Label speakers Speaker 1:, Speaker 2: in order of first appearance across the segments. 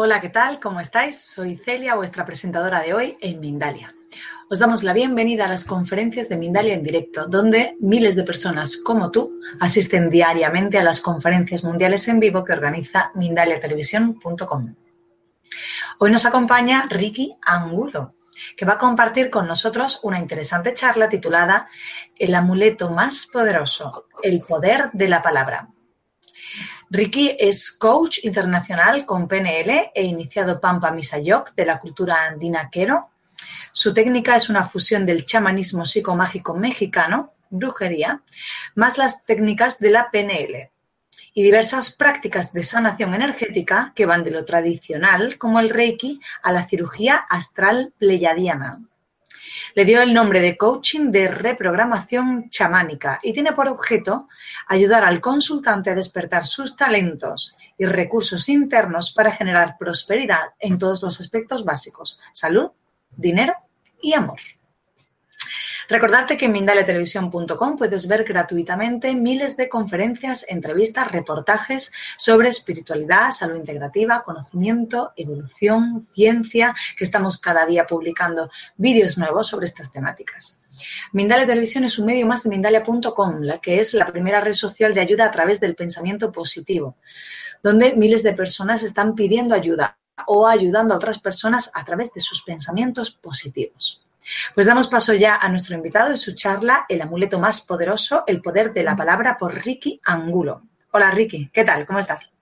Speaker 1: Hola, ¿qué tal? ¿Cómo estáis? Soy Celia, vuestra presentadora de hoy en Mindalia. Os damos la bienvenida a las conferencias de Mindalia en directo, donde miles de personas como tú asisten diariamente a las conferencias mundiales en vivo que organiza mindaliatelevisión.com. Hoy nos acompaña Ricky Angulo, que va a compartir con nosotros una interesante charla titulada El amuleto más poderoso, el poder de la palabra. Ricky es coach internacional con PNL e iniciado Pampa Misayok de la cultura andina quero. Su técnica es una fusión del chamanismo psicomágico mexicano, brujería, más las técnicas de la PNL y diversas prácticas de sanación energética que van de lo tradicional, como el Reiki, a la cirugía astral pleyadiana. Le dio el nombre de coaching de reprogramación chamánica y tiene por objeto ayudar al consultante a despertar sus talentos y recursos internos para generar prosperidad en todos los aspectos básicos, salud, dinero y amor. Recordarte que en mindaletelevisión.com puedes ver gratuitamente miles de conferencias, entrevistas, reportajes sobre espiritualidad, salud integrativa, conocimiento, evolución, ciencia, que estamos cada día publicando vídeos nuevos sobre estas temáticas. Mindalia Televisión es un medio más de Mindalia.com, la que es la primera red social de ayuda a través del pensamiento positivo, donde miles de personas están pidiendo ayuda o ayudando a otras personas a través de sus pensamientos positivos. Pues damos paso ya a nuestro invitado y su charla El amuleto más poderoso, el poder de la palabra por Ricky Angulo. Hola Ricky, ¿qué tal? ¿Cómo estás?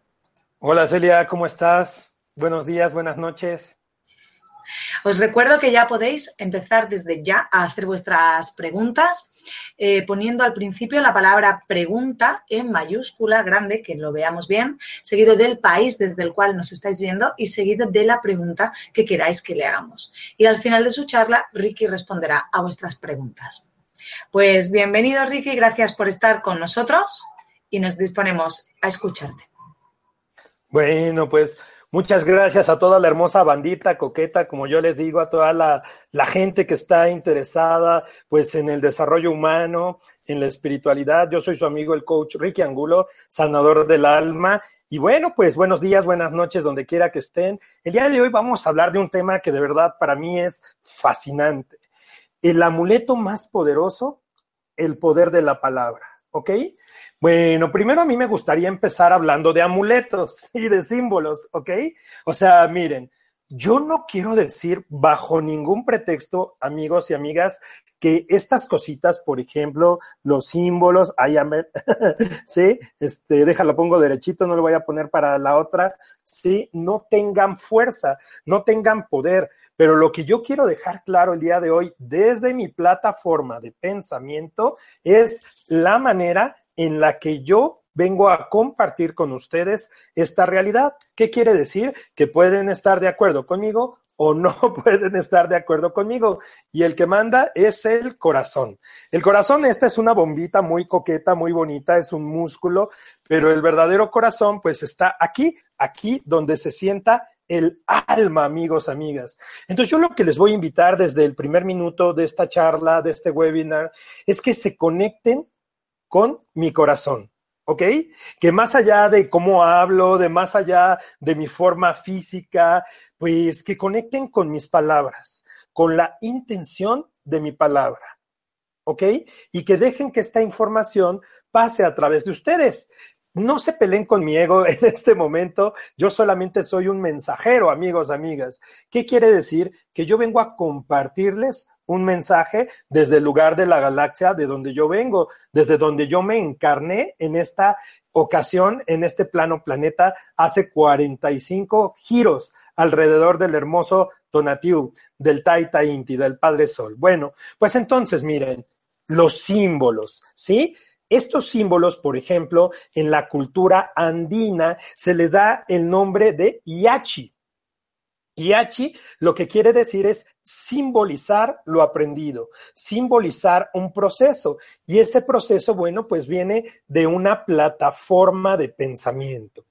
Speaker 2: Hola Celia, ¿cómo estás? Buenos días, buenas noches.
Speaker 1: Os recuerdo que ya podéis empezar desde ya a hacer vuestras preguntas eh, poniendo al principio la palabra pregunta en mayúscula grande, que lo veamos bien, seguido del país desde el cual nos estáis viendo y seguido de la pregunta que queráis que le hagamos. Y al final de su charla, Ricky responderá a vuestras preguntas. Pues bienvenido Ricky, gracias por estar con nosotros y nos disponemos a escucharte.
Speaker 2: Bueno, pues Muchas gracias a toda la hermosa bandita coqueta, como yo les digo, a toda la, gente que está interesada pues en el desarrollo humano, en la espiritualidad. Yo soy su amigo el coach Ricky Angulo, sanador del alma. Y bueno, pues buenos días, buenas noches, donde quiera que estén. El día de hoy vamos a hablar de un tema que de verdad para mí es fascinante. El amuleto más poderoso, el poder de la palabra. ¿Ok? Bueno, primero a mí me gustaría empezar hablando de amuletos y de símbolos, ¿ok? O sea, miren, yo no quiero decir bajo ningún pretexto, amigos y amigas, que estas cositas, por ejemplo, los símbolos, ahí, sí, este, déjalo pongo derechito, no lo voy a poner para la otra, sí, no tengan fuerza, no tengan poder. Pero lo que yo quiero dejar claro el día de hoy desde mi plataforma de pensamiento es la manera en la que yo vengo a compartir con ustedes esta realidad. ¿Qué quiere decir? Que pueden estar de acuerdo conmigo o no pueden estar de acuerdo conmigo. Y el que manda es el corazón. El corazón, esta es una bombita muy coqueta, muy bonita, es un músculo, pero el verdadero corazón pues está aquí, aquí donde se sienta el alma, amigos, amigas. Entonces yo lo que les voy a invitar desde el primer minuto de esta charla, de este webinar, es que se conecten con mi corazón, ¿ok? Que más allá de cómo hablo, de más allá de mi forma física, pues que conecten con mis palabras, con la intención de mi palabra, ¿ok? Y que dejen que esta información pase a través de ustedes. No se peleen con mi ego en este momento. Yo solamente soy un mensajero, amigos, amigas. ¿Qué quiere decir? Que yo vengo a compartirles un mensaje desde el lugar de la galaxia de donde yo vengo, desde donde yo me encarné en esta ocasión, en este plano planeta, hace 45 giros alrededor del hermoso Tonatiuh, del Taita Inti, del Padre Sol. Bueno, pues entonces miren, los símbolos, ¿sí? Estos símbolos, por ejemplo, en la cultura andina se les da el nombre de Iachi. Iachi lo que quiere decir es simbolizar lo aprendido, simbolizar un proceso. Y ese proceso, bueno, pues viene de una plataforma de pensamiento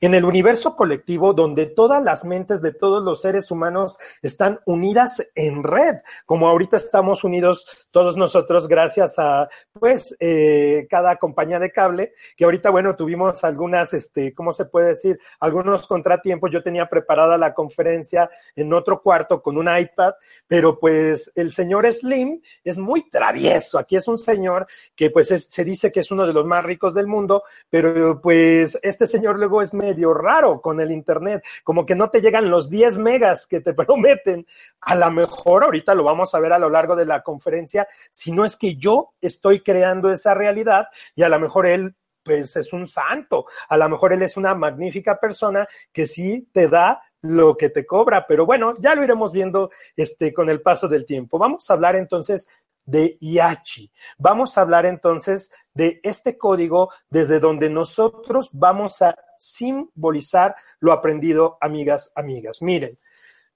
Speaker 2: en el universo colectivo donde todas las mentes de todos los seres humanos están unidas en red, como ahorita estamos unidos todos nosotros gracias a, pues, eh, cada compañía de cable, que ahorita, bueno, tuvimos algunas, este, ¿cómo se puede decir? Algunos contratiempos. Yo tenía preparada la conferencia en otro cuarto con un iPad, pero pues el señor Slim es muy travieso. Aquí es un señor que pues se dice que es uno de los más ricos del mundo, pero pues este señor luego es medio raro con el Internet, como que no te llegan los 10 megas que te prometen. A lo mejor, ahorita lo vamos a ver a lo largo de la conferencia, si no es que yo estoy creando esa realidad y a lo mejor él pues es un santo, a lo mejor él es una magnífica persona que sí te da lo que te cobra, pero bueno, ya lo iremos viendo este con el paso del tiempo. Vamos a hablar entonces de IACHI. Vamos a hablar entonces de este código desde donde nosotros vamos a simbolizar lo aprendido, amigas, amigas. Miren,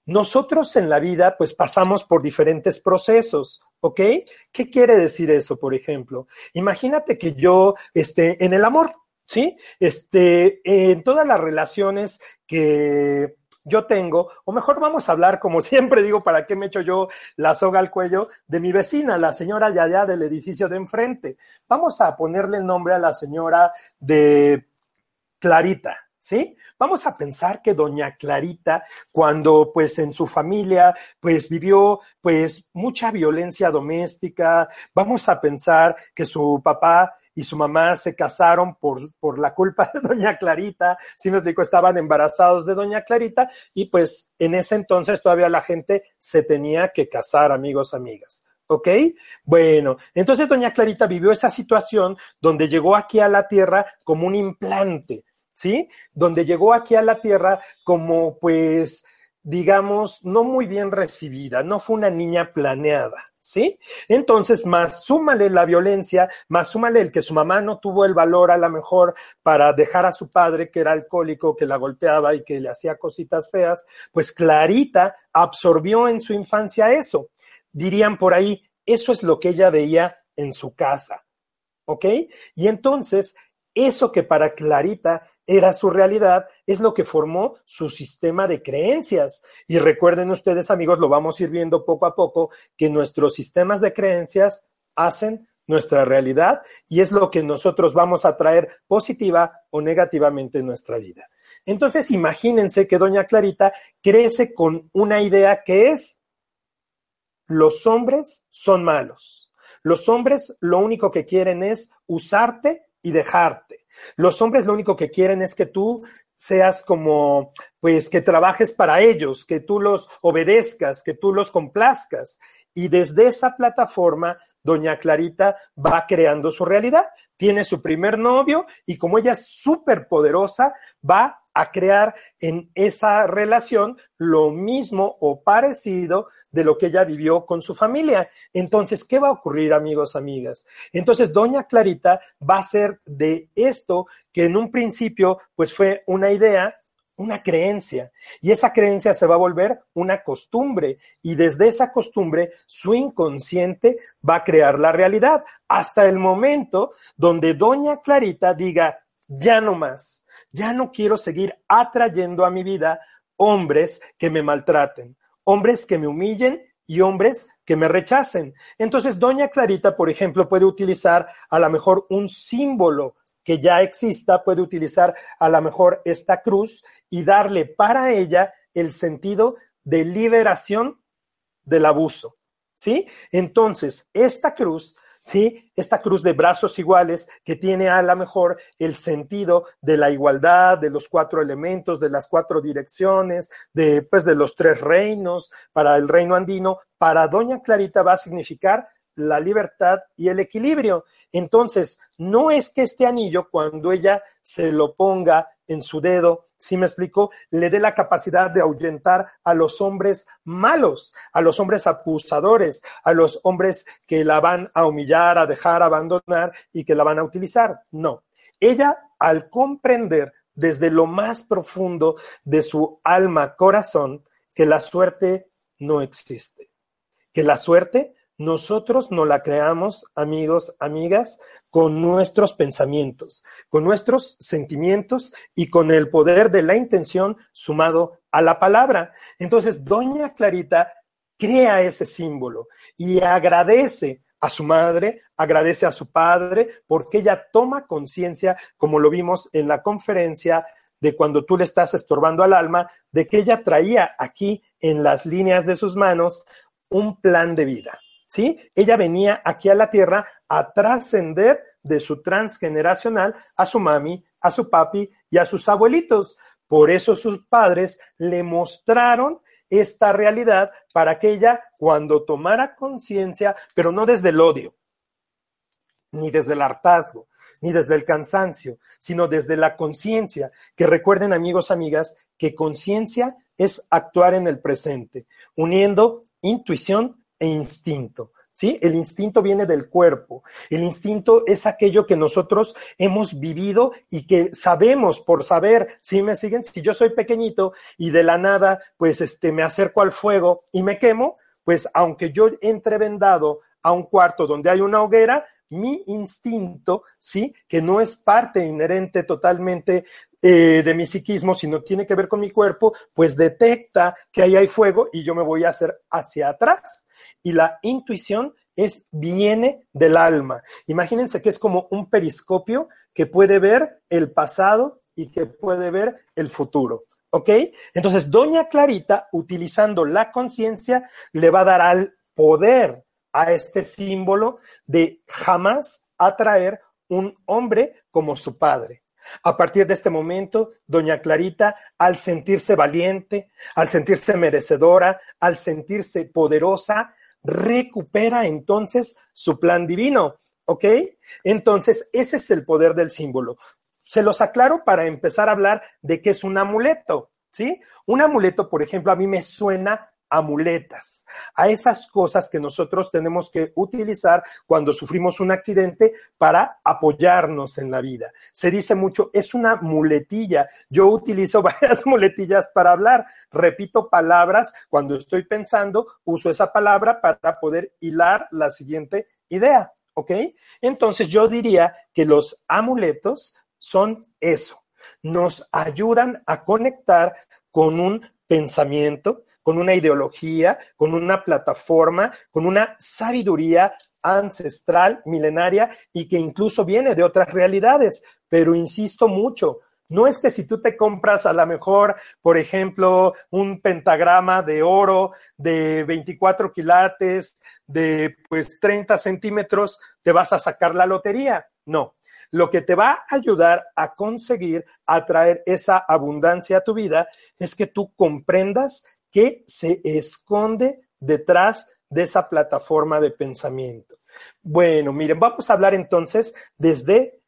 Speaker 2: nosotros en la vida pues pasamos por diferentes procesos, ¿ok? ¿Qué quiere decir eso, por ejemplo? Imagínate que yo esté en el amor, ¿sí? Este, en todas las relaciones que yo tengo, o mejor vamos a hablar, como siempre digo, ¿para qué me echo yo la soga al cuello? De mi vecina, la señora Yaya del edificio de enfrente. Vamos a ponerle el nombre a la señora de Clarita, ¿sí? Vamos a pensar que doña Clarita, cuando pues en su familia pues vivió pues mucha violencia doméstica, vamos a pensar que su papá y su mamá se casaron por, por la culpa de doña Clarita, si me explico, estaban embarazados de doña Clarita y pues en ese entonces todavía la gente se tenía que casar, amigos, amigas. ¿Ok? Bueno, entonces doña Clarita vivió esa situación donde llegó aquí a la tierra como un implante, ¿sí? Donde llegó aquí a la tierra como pues digamos, no muy bien recibida, no fue una niña planeada. ¿sí? Entonces, más súmale la violencia, más súmale el que su mamá no tuvo el valor a lo mejor para dejar a su padre, que era alcohólico, que la golpeaba y que le hacía cositas feas, pues Clarita absorbió en su infancia eso. Dirían por ahí, eso es lo que ella veía en su casa, ¿ok? Y entonces, eso que para Clarita era su realidad, es lo que formó su sistema de creencias. Y recuerden ustedes, amigos, lo vamos a ir viendo poco a poco, que nuestros sistemas de creencias hacen nuestra realidad y es lo que nosotros vamos a traer positiva o negativamente en nuestra vida. Entonces, imagínense que doña Clarita crece con una idea que es, los hombres son malos. Los hombres lo único que quieren es usarte y dejarte. Los hombres lo único que quieren es que tú seas como, pues, que trabajes para ellos, que tú los obedezcas, que tú los complazcas. Y desde esa plataforma, doña Clarita va creando su realidad. Tiene su primer novio y como ella es súper poderosa, va a crear en esa relación lo mismo o parecido de lo que ella vivió con su familia. Entonces, ¿qué va a ocurrir, amigos, amigas? Entonces, doña Clarita va a ser de esto que en un principio, pues fue una idea, una creencia, y esa creencia se va a volver una costumbre, y desde esa costumbre su inconsciente va a crear la realidad, hasta el momento donde doña Clarita diga, ya no más, ya no quiero seguir atrayendo a mi vida hombres que me maltraten, hombres que me humillen y hombres que me rechacen. Entonces, doña Clarita, por ejemplo, puede utilizar a lo mejor un símbolo que ya exista, puede utilizar a lo mejor esta cruz y darle para ella el sentido de liberación del abuso. ¿Sí? Entonces, esta cruz ¿sí? Esta cruz de brazos iguales que tiene a lo mejor el sentido de la igualdad, de los cuatro elementos, de las cuatro direcciones, de, pues, de los tres reinos, para el reino andino, para Doña Clarita va a significar la libertad y el equilibrio. Entonces, no es que este anillo, cuando ella se lo ponga en su dedo, si me explico, le dé la capacidad de ahuyentar a los hombres malos, a los hombres acusadores, a los hombres que la van a humillar, a dejar, abandonar y que la van a utilizar. No. Ella, al comprender desde lo más profundo de su alma, corazón, que la suerte no existe, que la suerte nosotros no la creamos, amigos, amigas, con nuestros pensamientos, con nuestros sentimientos y con el poder de la intención sumado a la palabra. Entonces, doña Clarita crea ese símbolo y agradece a su madre, agradece a su padre, porque ella toma conciencia, como lo vimos en la conferencia de cuando tú le estás estorbando al alma, de que ella traía aquí en las líneas de sus manos un plan de vida. ¿Sí? Ella venía aquí a la tierra a trascender de su transgeneracional a su mami, a su papi y a sus abuelitos. Por eso sus padres le mostraron esta realidad para que ella, cuando tomara conciencia, pero no desde el odio, ni desde el hartazgo, ni desde el cansancio, sino desde la conciencia, que recuerden amigos, amigas, que conciencia es actuar en el presente, uniendo intuición e instinto. ¿Sí? El instinto viene del cuerpo. El instinto es aquello que nosotros hemos vivido y que sabemos por saber, ¿sí me siguen? Si yo soy pequeñito y de la nada, pues este, me acerco al fuego y me quemo, pues aunque yo entre vendado a un cuarto donde hay una hoguera, mi instinto, ¿sí? Que no es parte inherente totalmente eh, de mi psiquismo, sino tiene que ver con mi cuerpo, pues detecta que ahí hay fuego y yo me voy a hacer hacia atrás. Y la intuición es, viene del alma. Imagínense que es como un periscopio que puede ver el pasado y que puede ver el futuro. ¿Ok? Entonces, Doña Clarita, utilizando la conciencia, le va a dar al poder a este símbolo de jamás atraer un hombre como su padre. A partir de este momento, doña Clarita, al sentirse valiente, al sentirse merecedora, al sentirse poderosa, recupera entonces su plan divino. ¿Ok? Entonces, ese es el poder del símbolo. Se los aclaro para empezar a hablar de qué es un amuleto. ¿Sí? Un amuleto, por ejemplo, a mí me suena amuletas, a esas cosas que nosotros tenemos que utilizar cuando sufrimos un accidente para apoyarnos en la vida. Se dice mucho, es una muletilla. Yo utilizo varias muletillas para hablar. Repito palabras cuando estoy pensando, uso esa palabra para poder hilar la siguiente idea. ¿Ok? Entonces yo diría que los amuletos son eso. Nos ayudan a conectar con un pensamiento, con una ideología, con una plataforma, con una sabiduría ancestral, milenaria y que incluso viene de otras realidades. Pero insisto mucho, no es que si tú te compras a lo mejor, por ejemplo, un pentagrama de oro de 24 quilates, de pues 30 centímetros, te vas a sacar la lotería. No. Lo que te va a ayudar a conseguir atraer esa abundancia a tu vida es que tú comprendas que se esconde detrás de esa plataforma de pensamiento. Bueno, miren, vamos a hablar entonces desde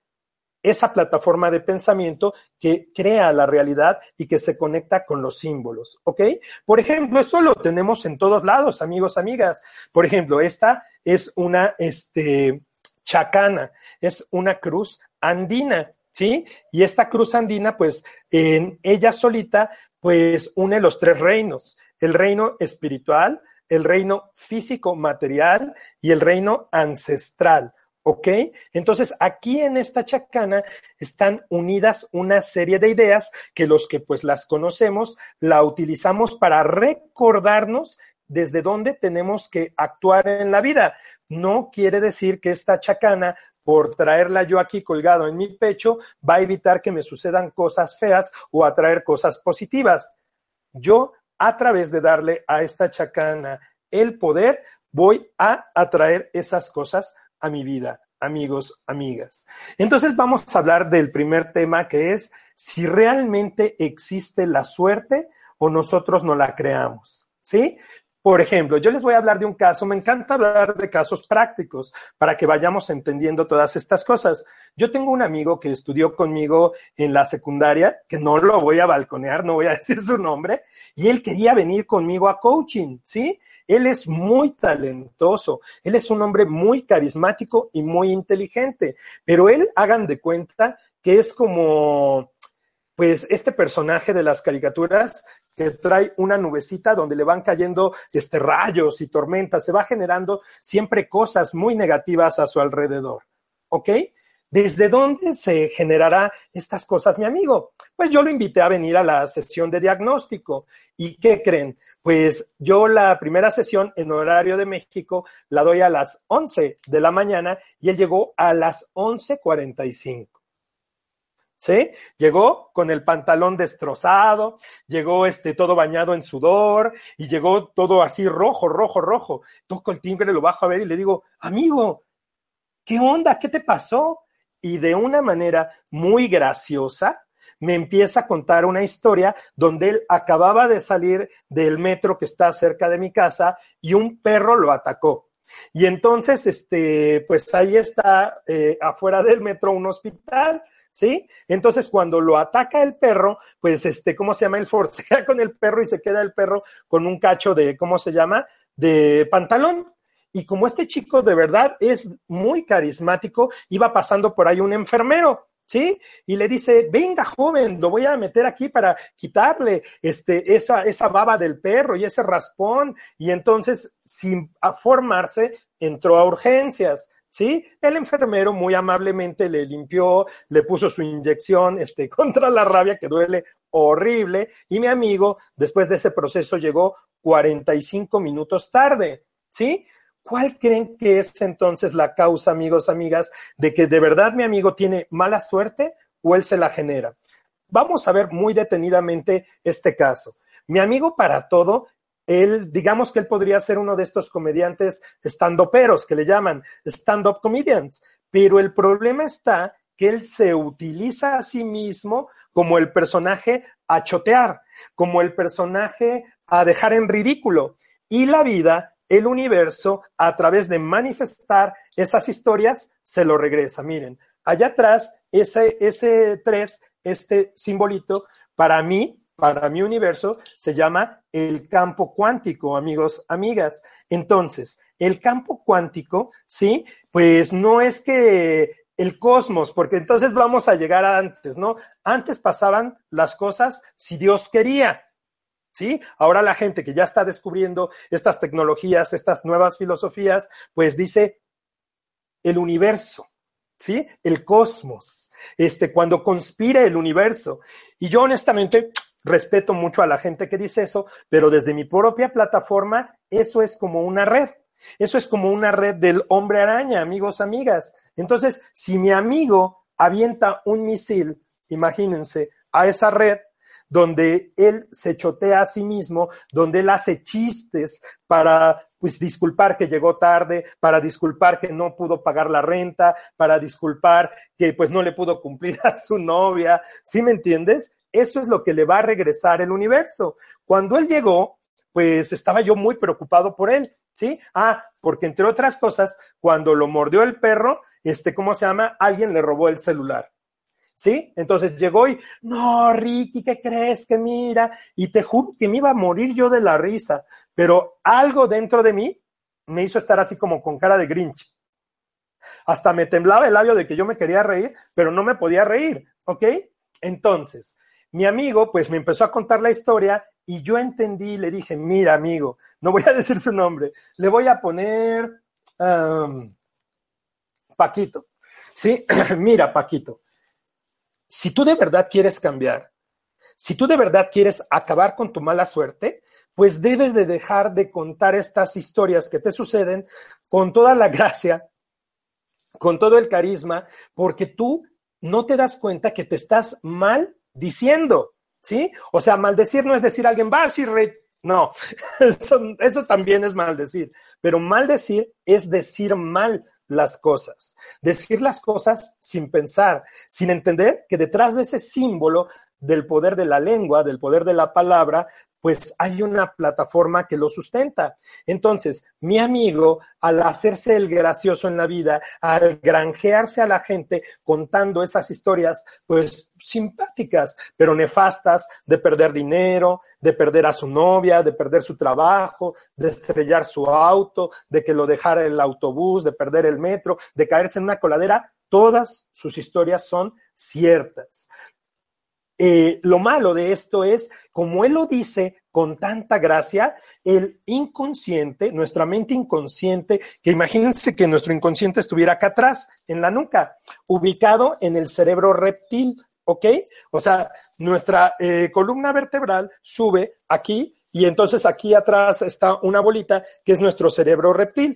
Speaker 2: esa plataforma de pensamiento que crea la realidad y que se conecta con los símbolos, ¿ok? Por ejemplo, eso lo tenemos en todos lados, amigos, amigas. Por ejemplo, esta es una este, chacana, es una cruz andina, ¿sí? Y esta cruz andina, pues, en ella solita pues une los tres reinos, el reino espiritual, el reino físico material y el reino ancestral. ¿Ok? Entonces, aquí en esta chacana están unidas una serie de ideas que los que pues las conocemos, la utilizamos para recordarnos desde dónde tenemos que actuar en la vida. No quiere decir que esta chacana por traerla yo aquí colgado en mi pecho, va a evitar que me sucedan cosas feas o atraer cosas positivas. Yo, a través de darle a esta chacana el poder, voy a atraer esas cosas a mi vida, amigos, amigas. Entonces vamos a hablar del primer tema que es si realmente existe la suerte o nosotros no la creamos. ¿Sí? Por ejemplo, yo les voy a hablar de un caso, me encanta hablar de casos prácticos para que vayamos entendiendo todas estas cosas. Yo tengo un amigo que estudió conmigo en la secundaria, que no lo voy a balconear, no voy a decir su nombre, y él quería venir conmigo a coaching, ¿sí? Él es muy talentoso, él es un hombre muy carismático y muy inteligente, pero él, hagan de cuenta que es como, pues, este personaje de las caricaturas que trae una nubecita donde le van cayendo este, rayos y tormentas, se va generando siempre cosas muy negativas a su alrededor. ¿Ok? ¿Desde dónde se generará estas cosas, mi amigo? Pues yo lo invité a venir a la sesión de diagnóstico. ¿Y qué creen? Pues yo la primera sesión en horario de México la doy a las 11 de la mañana y él llegó a las 11.45. ¿sí? Llegó con el pantalón destrozado, llegó este todo bañado en sudor y llegó todo así rojo, rojo, rojo. Toco el timbre, lo bajo a ver y le digo, amigo, ¿qué onda? ¿Qué te pasó? Y de una manera muy graciosa, me empieza a contar una historia donde él acababa de salir del metro que está cerca de mi casa y un perro lo atacó. Y entonces, este, pues ahí está eh, afuera del metro un hospital ¿sí? Entonces, cuando lo ataca el perro, pues, este, ¿cómo se llama? El forcea con el perro y se queda el perro con un cacho de, ¿cómo se llama? De pantalón. Y como este chico de verdad es muy carismático, iba pasando por ahí un enfermero, ¿sí? Y le dice, venga joven, lo voy a meter aquí para quitarle este, esa, esa baba del perro y ese raspón. Y entonces, sin formarse, entró a urgencias. ¿Sí? El enfermero muy amablemente le limpió, le puso su inyección este, contra la rabia que duele horrible y mi amigo después de ese proceso llegó 45 minutos tarde, ¿sí? ¿Cuál creen que es entonces la causa, amigos, amigas, de que de verdad mi amigo tiene mala suerte o él se la genera? Vamos a ver muy detenidamente este caso. Mi amigo para todo él, digamos que él podría ser uno de estos comediantes stand-uperos que le llaman stand-up comedians, pero el problema está que él se utiliza a sí mismo como el personaje a chotear, como el personaje a dejar en ridículo. Y la vida, el universo, a través de manifestar esas historias, se lo regresa. Miren, allá atrás, ese, ese tres, este simbolito, para mí para mi universo se llama el campo cuántico, amigos, amigas. Entonces, el campo cuántico, sí, pues no es que el cosmos, porque entonces vamos a llegar a antes, ¿no? Antes pasaban las cosas si Dios quería. ¿Sí? Ahora la gente que ya está descubriendo estas tecnologías, estas nuevas filosofías, pues dice el universo, ¿sí? El cosmos, este, cuando conspira el universo. Y yo honestamente respeto mucho a la gente que dice eso, pero desde mi propia plataforma, eso es como una red. Eso es como una red del hombre araña, amigos, amigas. Entonces, si mi amigo avienta un misil, imagínense, a esa red, donde él se chotea a sí mismo, donde él hace chistes para pues disculpar que llegó tarde, para disculpar que no pudo pagar la renta, para disculpar que pues no le pudo cumplir a su novia, ¿sí me entiendes? Eso es lo que le va a regresar el universo. Cuando él llegó, pues estaba yo muy preocupado por él, ¿sí? Ah, porque entre otras cosas, cuando lo mordió el perro, este, ¿cómo se llama? Alguien le robó el celular. ¿Sí? Entonces llegó y, no, Ricky, ¿qué crees que mira? Y te juro que me iba a morir yo de la risa, pero algo dentro de mí me hizo estar así como con cara de Grinch. Hasta me temblaba el labio de que yo me quería reír, pero no me podía reír, ¿ok? Entonces, mi amigo pues me empezó a contar la historia y yo entendí y le dije, mira amigo, no voy a decir su nombre, le voy a poner Paquito. Sí, mira Paquito, si tú de verdad quieres cambiar, si tú de verdad quieres acabar con tu mala suerte, pues debes de dejar de contar estas historias que te suceden con toda la gracia, con todo el carisma, porque tú no te das cuenta que te estás mal diciendo, ¿sí? O sea, maldecir no es decir a alguien, vas y re... No, eso, eso también es maldecir, pero maldecir es decir mal las cosas, decir las cosas sin pensar, sin entender que detrás de ese símbolo del poder de la lengua, del poder de la palabra, pues hay una plataforma que lo sustenta. Entonces, mi amigo, al hacerse el gracioso en la vida, al granjearse a la gente contando esas historias, pues simpáticas, pero nefastas, de perder dinero, de perder a su novia, de perder su trabajo, de estrellar su auto, de que lo dejara el autobús, de perder el metro, de caerse en una coladera, todas sus historias son ciertas. Eh, lo malo de esto es, como él lo dice con tanta gracia, el inconsciente, nuestra mente inconsciente, que imagínense que nuestro inconsciente estuviera acá atrás, en la nuca, ubicado en el cerebro reptil, ¿ok? O sea, nuestra eh, columna vertebral sube aquí y entonces aquí atrás está una bolita que es nuestro cerebro reptil.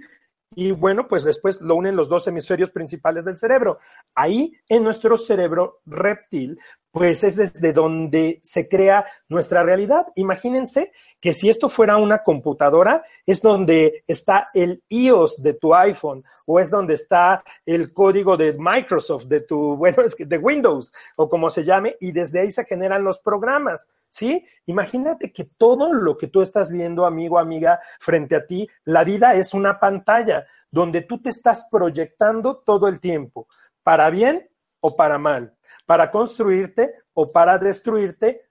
Speaker 2: Y bueno, pues después lo unen los dos hemisferios principales del cerebro. Ahí en nuestro cerebro reptil pues es desde donde se crea nuestra realidad. Imagínense que si esto fuera una computadora, es donde está el iOS de tu iPhone o es donde está el código de Microsoft, de tu, bueno, es que de Windows o como se llame, y desde ahí se generan los programas, ¿sí? Imagínate que todo lo que tú estás viendo, amigo, amiga, frente a ti, la vida es una pantalla donde tú te estás proyectando todo el tiempo, para bien o para mal para construirte o para destruirte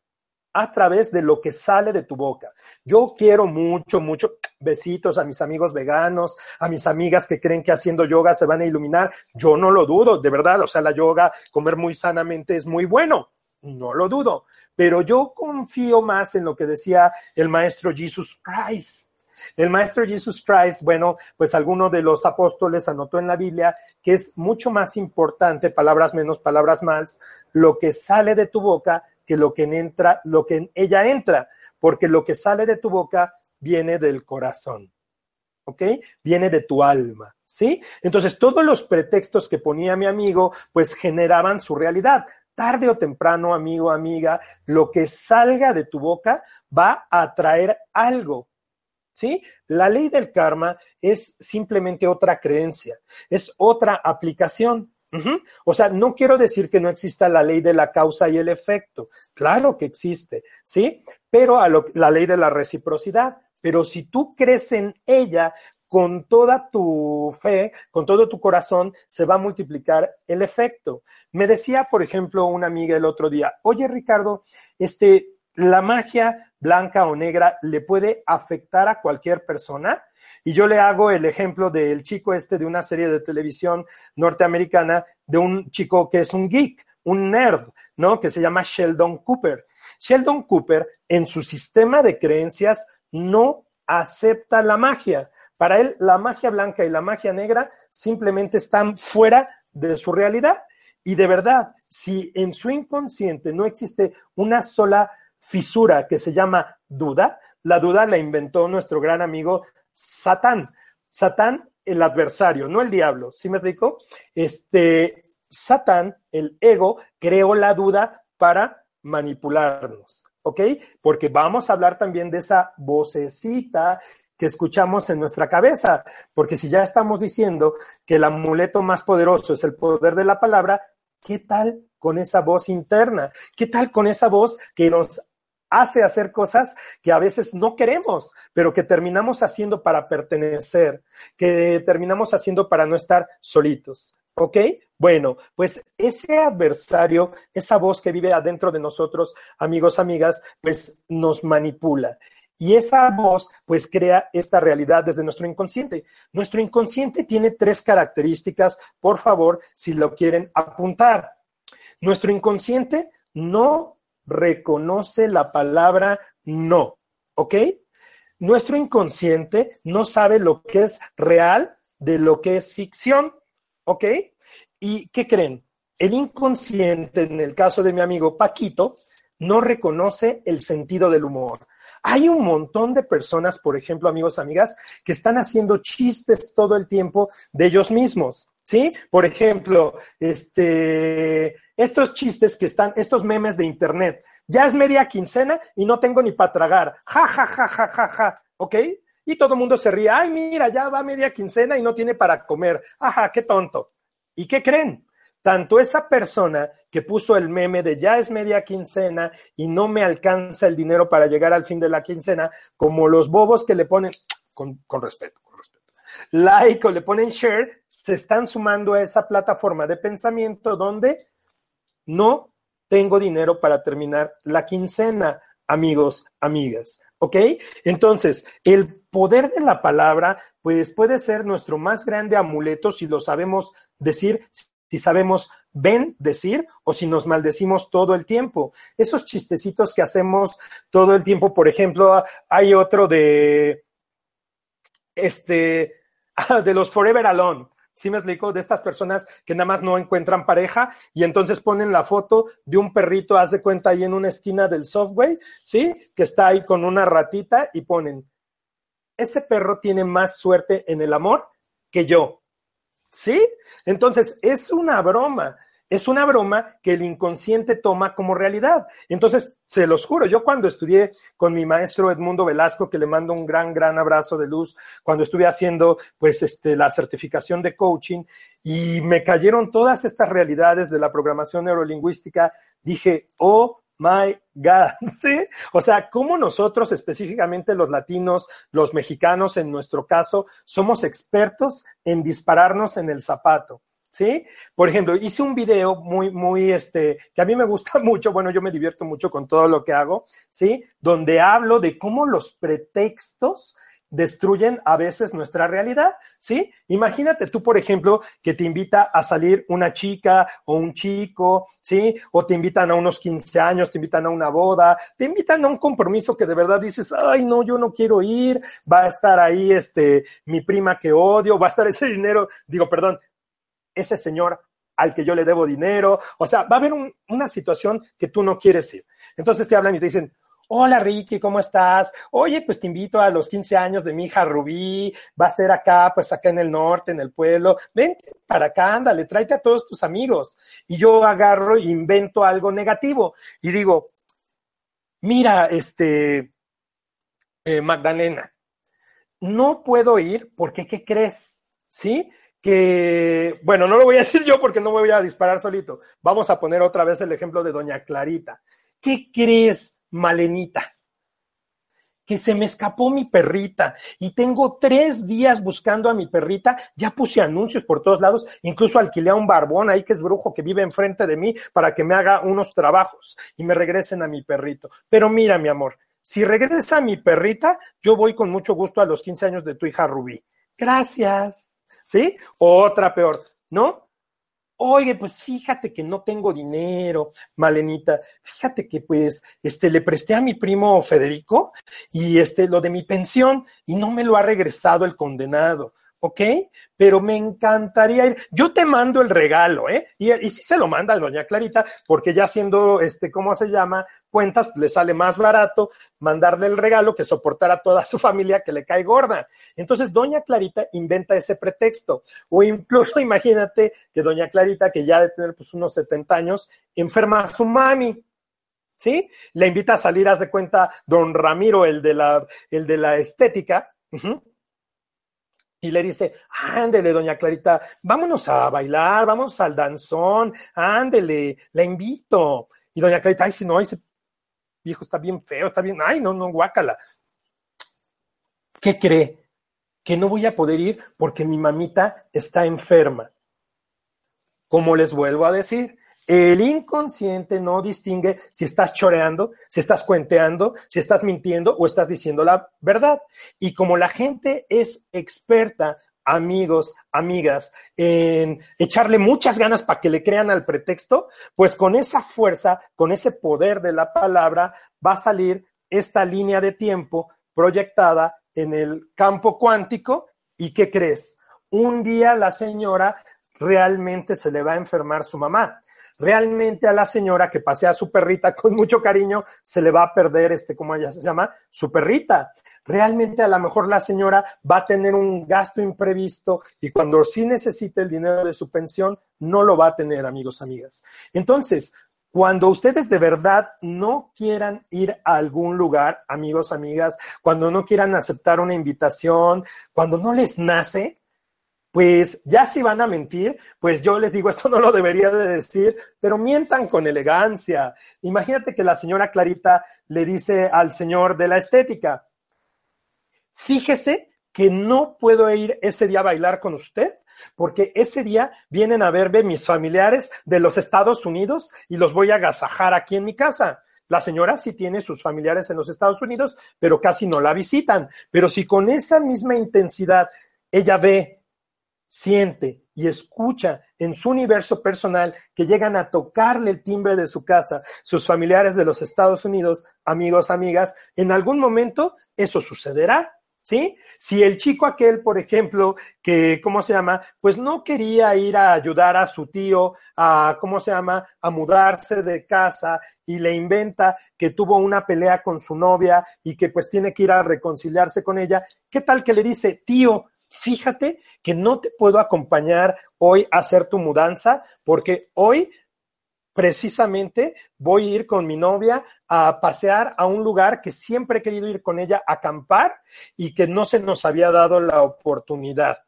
Speaker 2: a través de lo que sale de tu boca. Yo quiero mucho, mucho besitos a mis amigos veganos, a mis amigas que creen que haciendo yoga se van a iluminar. Yo no lo dudo, de verdad. O sea, la yoga, comer muy sanamente es muy bueno. No lo dudo. Pero yo confío más en lo que decía el maestro Jesus Christ. El maestro Jesus Christ, bueno, pues alguno de los apóstoles anotó en la Biblia que es mucho más importante, palabras menos, palabras más, lo que sale de tu boca que lo que entra, lo que en ella entra, porque lo que sale de tu boca viene del corazón. ¿Ok? Viene de tu alma, ¿sí? Entonces, todos los pretextos que ponía mi amigo, pues generaban su realidad. Tarde o temprano, amigo, amiga, lo que salga de tu boca va a atraer algo. ¿Sí? La ley del karma es simplemente otra creencia, es otra aplicación. O sea, no quiero decir que no exista la ley de la causa y el efecto. Claro que existe, ¿sí? Pero a la ley de la reciprocidad. Pero si tú crees en ella con toda tu fe, con todo tu corazón, se va a multiplicar el efecto. Me decía, por ejemplo, una amiga el otro día, oye Ricardo, este, la magia blanca o negra le puede afectar a cualquier persona. Y yo le hago el ejemplo del chico este de una serie de televisión norteamericana, de un chico que es un geek, un nerd, ¿no? Que se llama Sheldon Cooper. Sheldon Cooper, en su sistema de creencias, no acepta la magia. Para él, la magia blanca y la magia negra simplemente están fuera de su realidad. Y de verdad, si en su inconsciente no existe una sola fisura que se llama duda. La duda la inventó nuestro gran amigo Satán. Satán, el adversario, no el diablo, ¿sí me explico? Este, Satán, el ego, creó la duda para manipularnos, ¿ok? Porque vamos a hablar también de esa vocecita que escuchamos en nuestra cabeza, porque si ya estamos diciendo que el amuleto más poderoso es el poder de la palabra, ¿qué tal con esa voz interna? ¿Qué tal con esa voz que nos hace hacer cosas que a veces no queremos, pero que terminamos haciendo para pertenecer, que terminamos haciendo para no estar solitos. ¿Ok? Bueno, pues ese adversario, esa voz que vive adentro de nosotros, amigos, amigas, pues nos manipula. Y esa voz, pues crea esta realidad desde nuestro inconsciente. Nuestro inconsciente tiene tres características, por favor, si lo quieren apuntar. Nuestro inconsciente no reconoce la palabra no, ¿ok? Nuestro inconsciente no sabe lo que es real de lo que es ficción, ¿ok? ¿Y qué creen? El inconsciente, en el caso de mi amigo Paquito, no reconoce el sentido del humor. Hay un montón de personas, por ejemplo, amigos, amigas, que están haciendo chistes todo el tiempo de ellos mismos, ¿sí? Por ejemplo, este, estos chistes que están, estos memes de internet, ya es media quincena y no tengo ni para tragar, ja, ja, ja, ja, ja, ja, ¿ok? Y todo el mundo se ríe, ay, mira, ya va media quincena y no tiene para comer. Ajá, qué tonto. ¿Y qué creen? Tanto esa persona que puso el meme de ya es media quincena y no me alcanza el dinero para llegar al fin de la quincena, como los bobos que le ponen, con, respeto, con respeto, like o le ponen share, se están sumando a esa plataforma de pensamiento donde no tengo dinero para terminar la quincena, amigos, amigas. ¿Ok? Entonces, el poder de la palabra, pues puede ser nuestro más grande amuleto si lo sabemos decir, si sabemos ven decir o si nos maldecimos todo el tiempo. Esos chistecitos que hacemos todo el tiempo, por ejemplo, hay otro de, este, de los Forever Alone. ¿Sí me explico? De estas personas que nada más no encuentran pareja y entonces ponen la foto de un perrito, haz de cuenta ahí en una esquina del software, ¿sí? Que está ahí con una ratita y ponen, ese perro tiene más suerte en el amor que yo. ¿Sí? Entonces, es una broma es una broma que el inconsciente toma como realidad. Entonces, se los juro, yo cuando estudié con mi maestro Edmundo Velasco, que le mando un gran, gran abrazo de luz, cuando estuve haciendo pues este, la certificación de coaching y me cayeron todas estas realidades de la programación neurolingüística, dije, oh my God, ¿sí? O sea, cómo nosotros, específicamente los latinos, los mexicanos en nuestro caso, somos expertos en dispararnos en el zapato. ¿Sí? Por ejemplo, hice un video muy, muy, este, que a mí me gusta mucho, bueno, yo me divierto mucho con todo lo que hago, ¿sí? Donde hablo de cómo los pretextos destruyen a veces nuestra realidad, ¿sí? Imagínate tú, por ejemplo, que te invita a salir una chica o un chico, ¿sí? O te invitan a unos 15 años, te invitan a una boda, te invitan a un compromiso que de verdad dices, ay, no, yo no quiero ir, va a estar ahí, este, mi prima que odio, va a estar ese dinero, digo, perdón, ese señor al que yo le debo dinero. O sea, va a haber una situación que tú no quieres ir. Entonces te hablan y te dicen, hola Ricky, ¿cómo estás? Oye, pues te invito a los 15 años de mi hija Rubí, va a ser acá, pues acá en el norte, en el pueblo. Vente para acá, ándale, tráete a todos tus amigos. Y yo agarro e invento algo negativo y digo, mira, este, eh, Magdalena, no puedo ir porque, ¿qué crees? ¿Sí? Que, bueno, no lo voy a decir yo porque no me voy a disparar solito. Vamos a poner otra vez el ejemplo de doña Clarita. ¿Qué crees, Malenita? Que se me escapó mi perrita y tengo tres días buscando a mi perrita. Ya puse anuncios por todos lados, incluso alquilé a un barbón ahí que es brujo que vive enfrente de mí para que me haga unos trabajos y me regresen a mi perrito. Pero mira, mi amor, si regresa mi perrita, yo voy con mucho gusto a los 15 años de tu hija Rubí. Gracias. ¿Sí? otra peor, ¿no? Oye, pues fíjate que no tengo dinero, Malenita. Fíjate que pues este le presté a mi primo Federico y este lo de mi pensión y no me lo ha regresado el condenado. ¿ok? Pero me encantaría ir. Yo te mando el regalo, ¿eh? Y, si se lo manda a doña Clarita, porque ya siendo, este, ¿cómo se llama? Cuentas, le sale más barato mandarle el regalo que soportar a toda su familia que le cae gorda. Entonces, doña Clarita inventa ese pretexto. O incluso imagínate que doña Clarita, que ya de tener pues unos 70 años, enferma a su mami. ¿Sí? Le invita a salir, haz de cuenta, don Ramiro, el de la, el de la estética, y le dice, ándele, doña Clarita, vámonos a bailar, vamos al danzón, ándele, la invito. Y doña Clarita, ay, si no, ese viejo está bien feo, está bien, ay, no, no, guácala. ¿Qué cree? Que no voy a poder ir porque mi mamita está enferma. Como les vuelvo a decir, el inconsciente no distingue si estás choreando, si estás cuenteando, si estás mintiendo o estás diciendo la verdad. Y como la gente es experta, amigos, amigas, en echarle muchas ganas para que le crean al pretexto, pues con esa fuerza, con ese poder de la palabra, va a salir esta línea de tiempo proyectada en el campo cuántico. ¿Y qué crees? Un día la señora realmente se le va a enfermar su mamá realmente a la señora que pasea a su perrita con mucho cariño se le va a perder este, ¿cómo ella se llama? Su perrita. Realmente a lo mejor la señora va a tener un gasto imprevisto y cuando sí necesite el dinero de su pensión, no lo va a tener, amigos, amigas. Entonces, Cuando ustedes de verdad no quieran ir a algún lugar, amigos, amigas, cuando no quieran aceptar una invitación, cuando no les nace, pues ya si van a mentir, pues yo les digo, esto no lo debería de decir, pero mientan con elegancia. Imagínate que la señora Clarita le dice al señor de la estética, fíjese que no puedo ir ese día a bailar con usted porque ese día vienen a verme mis familiares de los Estados Unidos y los voy a agasajar aquí en mi casa. La señora sí tiene sus familiares en los Estados Unidos, pero casi no la visitan. Pero si con esa misma intensidad ella ve, siente y escucha en su universo personal que llegan a tocarle el timbre de su casa sus familiares de los Estados Unidos, amigos, amigas, en algún momento eso sucederá. ¿Sí? Si el chico aquel, por ejemplo, que, ¿cómo se llama? Pues no quería ir a ayudar a su tío a, ¿cómo se llama? A mudarse de casa y le inventa que tuvo una pelea con su novia y que pues tiene que ir a reconciliarse con ella, ¿qué tal que le dice, tío, fíjate que no te puedo acompañar hoy a hacer tu mudanza porque hoy precisamente voy a ir con mi novia a pasear a un lugar que siempre he querido ir con ella a acampar y que no se nos había dado la oportunidad.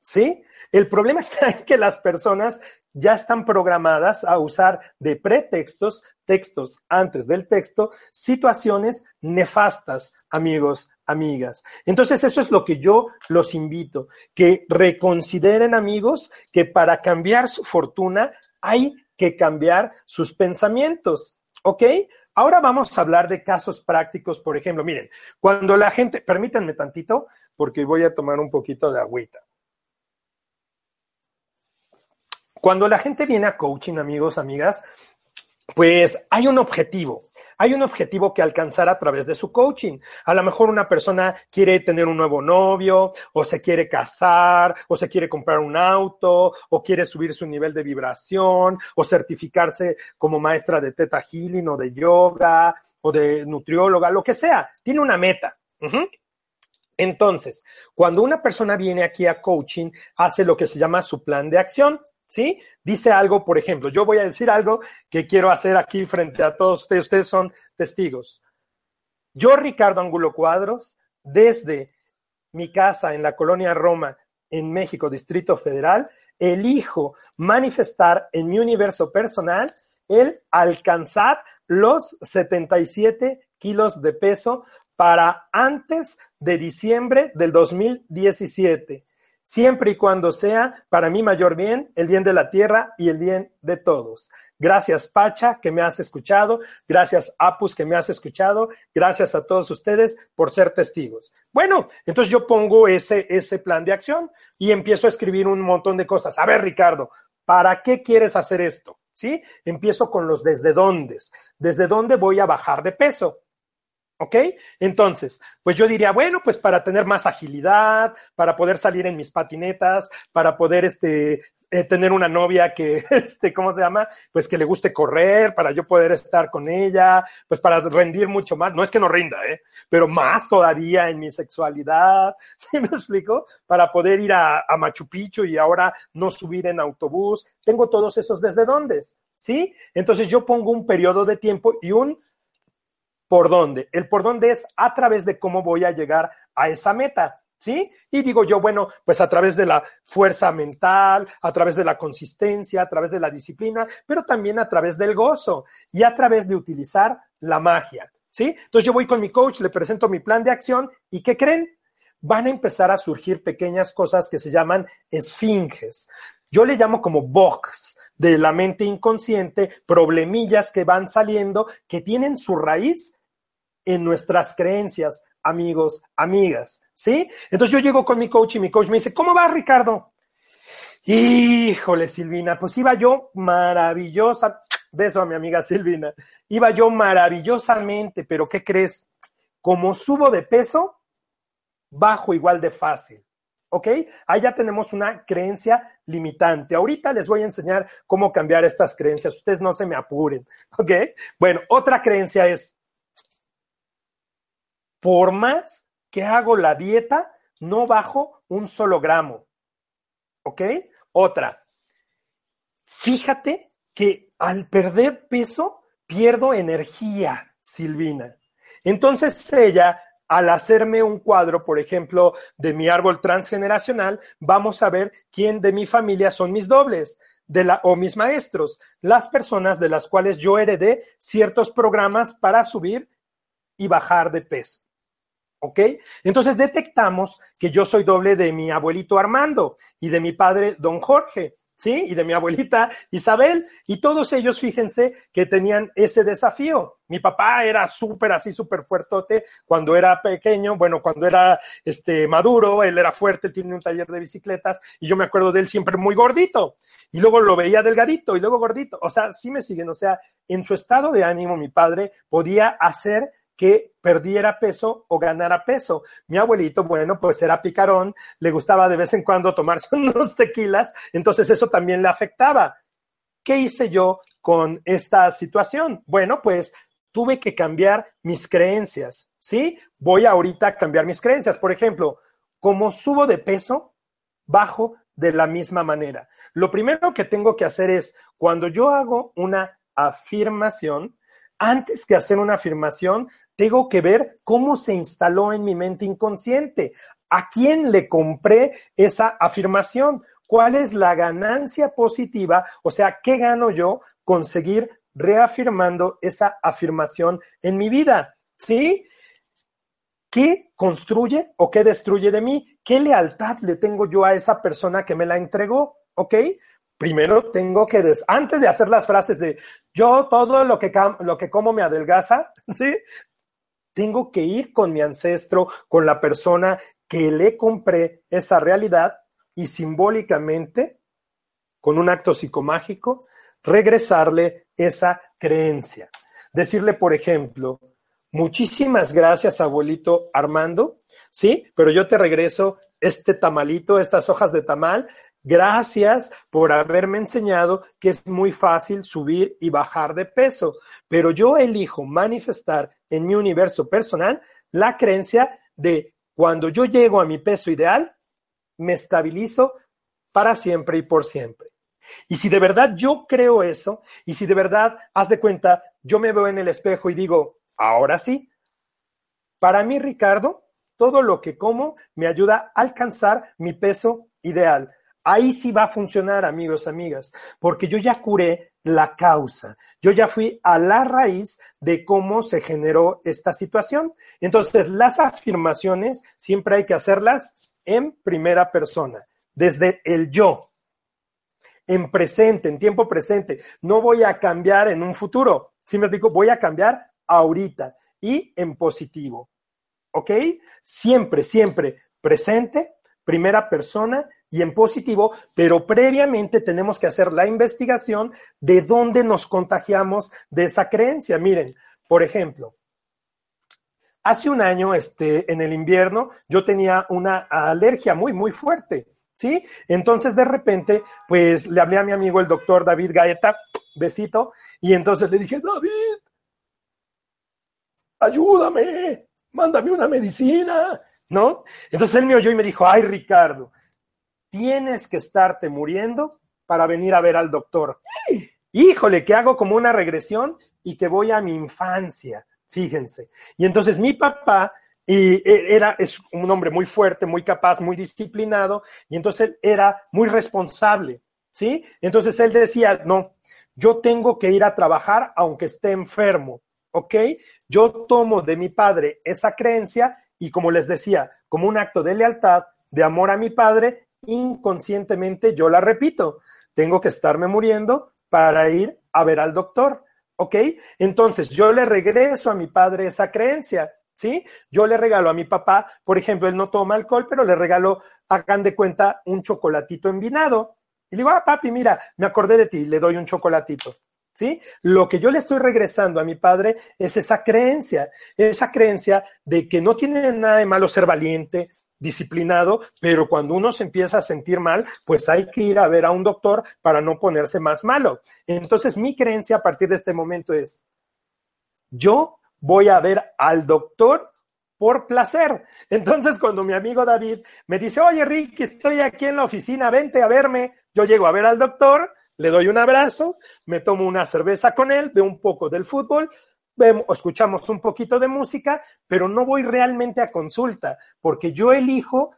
Speaker 2: ¿Sí? El problema está en que las personas ya están programadas a usar de pretextos, textos antes del texto, situaciones nefastas, amigos, amigas. Entonces eso es lo que yo los invito, que reconsideren, amigos, que para cambiar su fortuna hay que cambiar sus pensamientos. ¿Ok? Ahora vamos a hablar de casos prácticos, por ejemplo, miren, cuando la gente, permítanme tantito, porque voy a tomar un poquito de agüita. Cuando la gente viene a coaching, amigos, amigas, pues hay un objetivo hay un objetivo que alcanzar a través de su coaching. A lo mejor una persona quiere tener un nuevo novio, o se quiere casar, o se quiere comprar un auto, o quiere subir su nivel de vibración, o certificarse como maestra de teta healing o de yoga o de nutrióloga, lo que sea. Tiene una meta. Entonces, cuando una persona viene aquí a coaching, hace lo que se llama su plan de acción. ¿Sí? Dice algo, por ejemplo, yo voy a decir algo que quiero hacer aquí frente a todos ustedes, ustedes son testigos. Yo, Ricardo Angulo Cuadros, desde mi casa en la colonia Roma, en México, Distrito Federal, elijo manifestar en mi universo personal el alcanzar los 77 kilos de peso para antes de diciembre del 2017 siempre y cuando sea para mi mayor bien, el bien de la tierra y el bien de todos. Gracias Pacha, que me has escuchado. Gracias Apus, que me has escuchado. Gracias a todos ustedes por ser testigos. Bueno, entonces yo pongo ese, ese plan de acción y empiezo a escribir un montón de cosas. A ver, Ricardo, ¿para qué quieres hacer esto? ¿Sí? Empiezo con los desde dónde. ¿Desde dónde voy a bajar de peso? ¿Ok? Entonces, pues yo diría, bueno, pues para tener más agilidad, para poder salir en mis patinetas, para poder este, eh, tener una novia que, este, ¿cómo se llama? Pues que le guste correr, para yo poder estar con ella, pues para rendir mucho más. No es que no rinda, ¿eh? Pero más todavía en mi sexualidad, ¿sí me explico? Para poder ir a, a Machu Picchu y ahora no subir en autobús. Tengo todos esos desde dónde, ¿sí? Entonces yo pongo un periodo de tiempo y un por dónde. El por dónde es a través de cómo voy a llegar a esa meta. ¿Sí? Y digo yo, bueno, pues a través de la fuerza mental, a través de la consistencia, a través de la disciplina, pero también a través del gozo y a través de utilizar la magia. ¿Sí? Entonces yo voy con mi coach, le presento mi plan de acción y ¿qué creen? Van a empezar a surgir pequeñas cosas que se llaman esfinges. Yo le llamo como box de la mente inconsciente, problemillas que van saliendo que tienen su raíz en nuestras creencias, amigos, amigas, ¿sí? Entonces yo llego con mi coach y mi coach me dice, ¿cómo va Ricardo? Híjole, Silvina, pues iba yo maravillosa, beso a mi amiga Silvina, iba yo maravillosamente, pero ¿qué crees? Como subo de peso, bajo igual de fácil. ¿Ok? Ahí ya tenemos una creencia limitante. Ahorita les voy a enseñar cómo cambiar estas creencias. Ustedes no se me apuren. ¿Ok? Bueno, otra creencia es, por más que hago la dieta, no bajo un solo gramo. ¿Ok? Otra. Fíjate que al perder peso pierdo energía, Silvina. Entonces ella, al hacerme un cuadro, por ejemplo, de mi árbol transgeneracional, vamos a ver quién de mi familia son mis dobles de la, o mis maestros, las personas de las cuales yo heredé ciertos programas para subir y bajar de peso. ¿Ok? Entonces detectamos que yo soy doble de mi abuelito Armando y de mi padre Don Jorge. ¿sí? Y de mi abuelita Isabel. Y todos ellos, fíjense, que tenían ese desafío. Mi papá era súper así, súper fuertote cuando era pequeño, bueno, cuando era este maduro, él era fuerte, tiene un taller de bicicletas y yo me acuerdo de él siempre muy gordito. Y luego lo veía delgadito y luego gordito. O sea, sí me siguen. O sea, en su estado de ánimo, mi padre podía hacer que perdiera peso o ganara peso. Mi abuelito, bueno, pues era picarón, le gustaba de vez en cuando tomarse unos tequilas, entonces eso también le afectaba. ¿Qué hice yo con esta situación? Bueno, pues tuve que cambiar mis creencias, ¿sí? Voy ahorita a cambiar mis creencias. Por ejemplo, como subo de peso, bajo de la misma manera. Lo primero que tengo que hacer es, cuando yo hago una afirmación, antes que hacer una afirmación, tengo que ver cómo se instaló en mi mente inconsciente. ¿A quién le compré esa afirmación? ¿Cuál es la ganancia positiva? O sea, ¿qué gano yo conseguir reafirmando esa afirmación en mi vida? ¿Sí? ¿Qué construye o qué destruye de mí? ¿Qué lealtad le tengo yo a esa persona que me la entregó? ¿Ok? Primero tengo que, antes de hacer las frases de yo todo lo que, lo que como me adelgaza, ¿sí? Tengo que ir con mi ancestro, con la persona que le compré esa realidad y simbólicamente, con un acto psicomágico, regresarle esa creencia. Decirle, por ejemplo, muchísimas gracias, abuelito Armando, ¿sí? Pero yo te regreso este tamalito, estas hojas de tamal, Gracias por haberme enseñado que es muy fácil subir y bajar de peso, pero yo elijo manifestar en mi universo personal la creencia de cuando yo llego a mi peso ideal, me estabilizo para siempre y por siempre. Y si de verdad yo creo eso, y si de verdad, haz de cuenta, yo me veo en el espejo y digo, ahora sí, para mí, Ricardo, todo lo que como me ayuda a alcanzar mi peso ideal. Ahí sí va a funcionar, amigos, amigas, porque yo ya curé la causa. Yo ya fui a la raíz de cómo se generó esta situación. Entonces, las afirmaciones siempre hay que hacerlas en primera persona, desde el yo, en presente, en tiempo presente. No voy a cambiar en un futuro. Si me digo, voy a cambiar ahorita y en positivo. ¿Ok? Siempre, siempre presente, primera persona y en positivo, pero previamente tenemos que hacer la investigación de dónde nos contagiamos de esa creencia. Miren, por ejemplo, hace un año, este, en el invierno, yo tenía una alergia muy, muy fuerte, ¿sí? Entonces, de repente, pues le hablé a mi amigo el doctor David Gaeta, besito, y entonces le dije, David, ayúdame, mándame una medicina, ¿no? Entonces él me oyó y me dijo, ay, Ricardo, tienes que estarte muriendo para venir a ver al doctor. Híjole, que hago como una regresión y que voy a mi infancia, fíjense. Y entonces mi papá y e, era es un hombre muy fuerte, muy capaz, muy disciplinado y entonces él era muy responsable, ¿sí? Entonces él decía, "No, yo tengo que ir a trabajar aunque esté enfermo." ¿Ok? Yo tomo de mi padre esa creencia y como les decía, como un acto de lealtad, de amor a mi padre, inconscientemente yo la repito, tengo que estarme muriendo para ir a ver al doctor, ¿ok? Entonces yo le regreso a mi padre esa creencia, ¿sí? Yo le regalo a mi papá, por ejemplo, él no toma alcohol, pero le regalo, hagan de cuenta, un chocolatito envinado. Y le digo, ah, papi, mira, me acordé de ti, le doy un chocolatito. ¿Sí? Lo que yo le estoy regresando a mi padre es esa creencia, esa creencia de que no tiene nada de malo ser valiente, disciplinado, pero cuando uno se empieza a sentir mal, pues hay que ir a ver a un doctor para no ponerse más malo. Entonces, mi creencia a partir de este momento es, yo voy a ver al doctor por placer. Entonces, cuando mi amigo David me dice, oye, Ricky, estoy aquí en la oficina, vente a verme, yo llego a ver al doctor, le doy un abrazo, me tomo una cerveza con él, veo un poco del fútbol, escuchamos un poquito de música, pero no voy realmente a consulta, porque yo elijo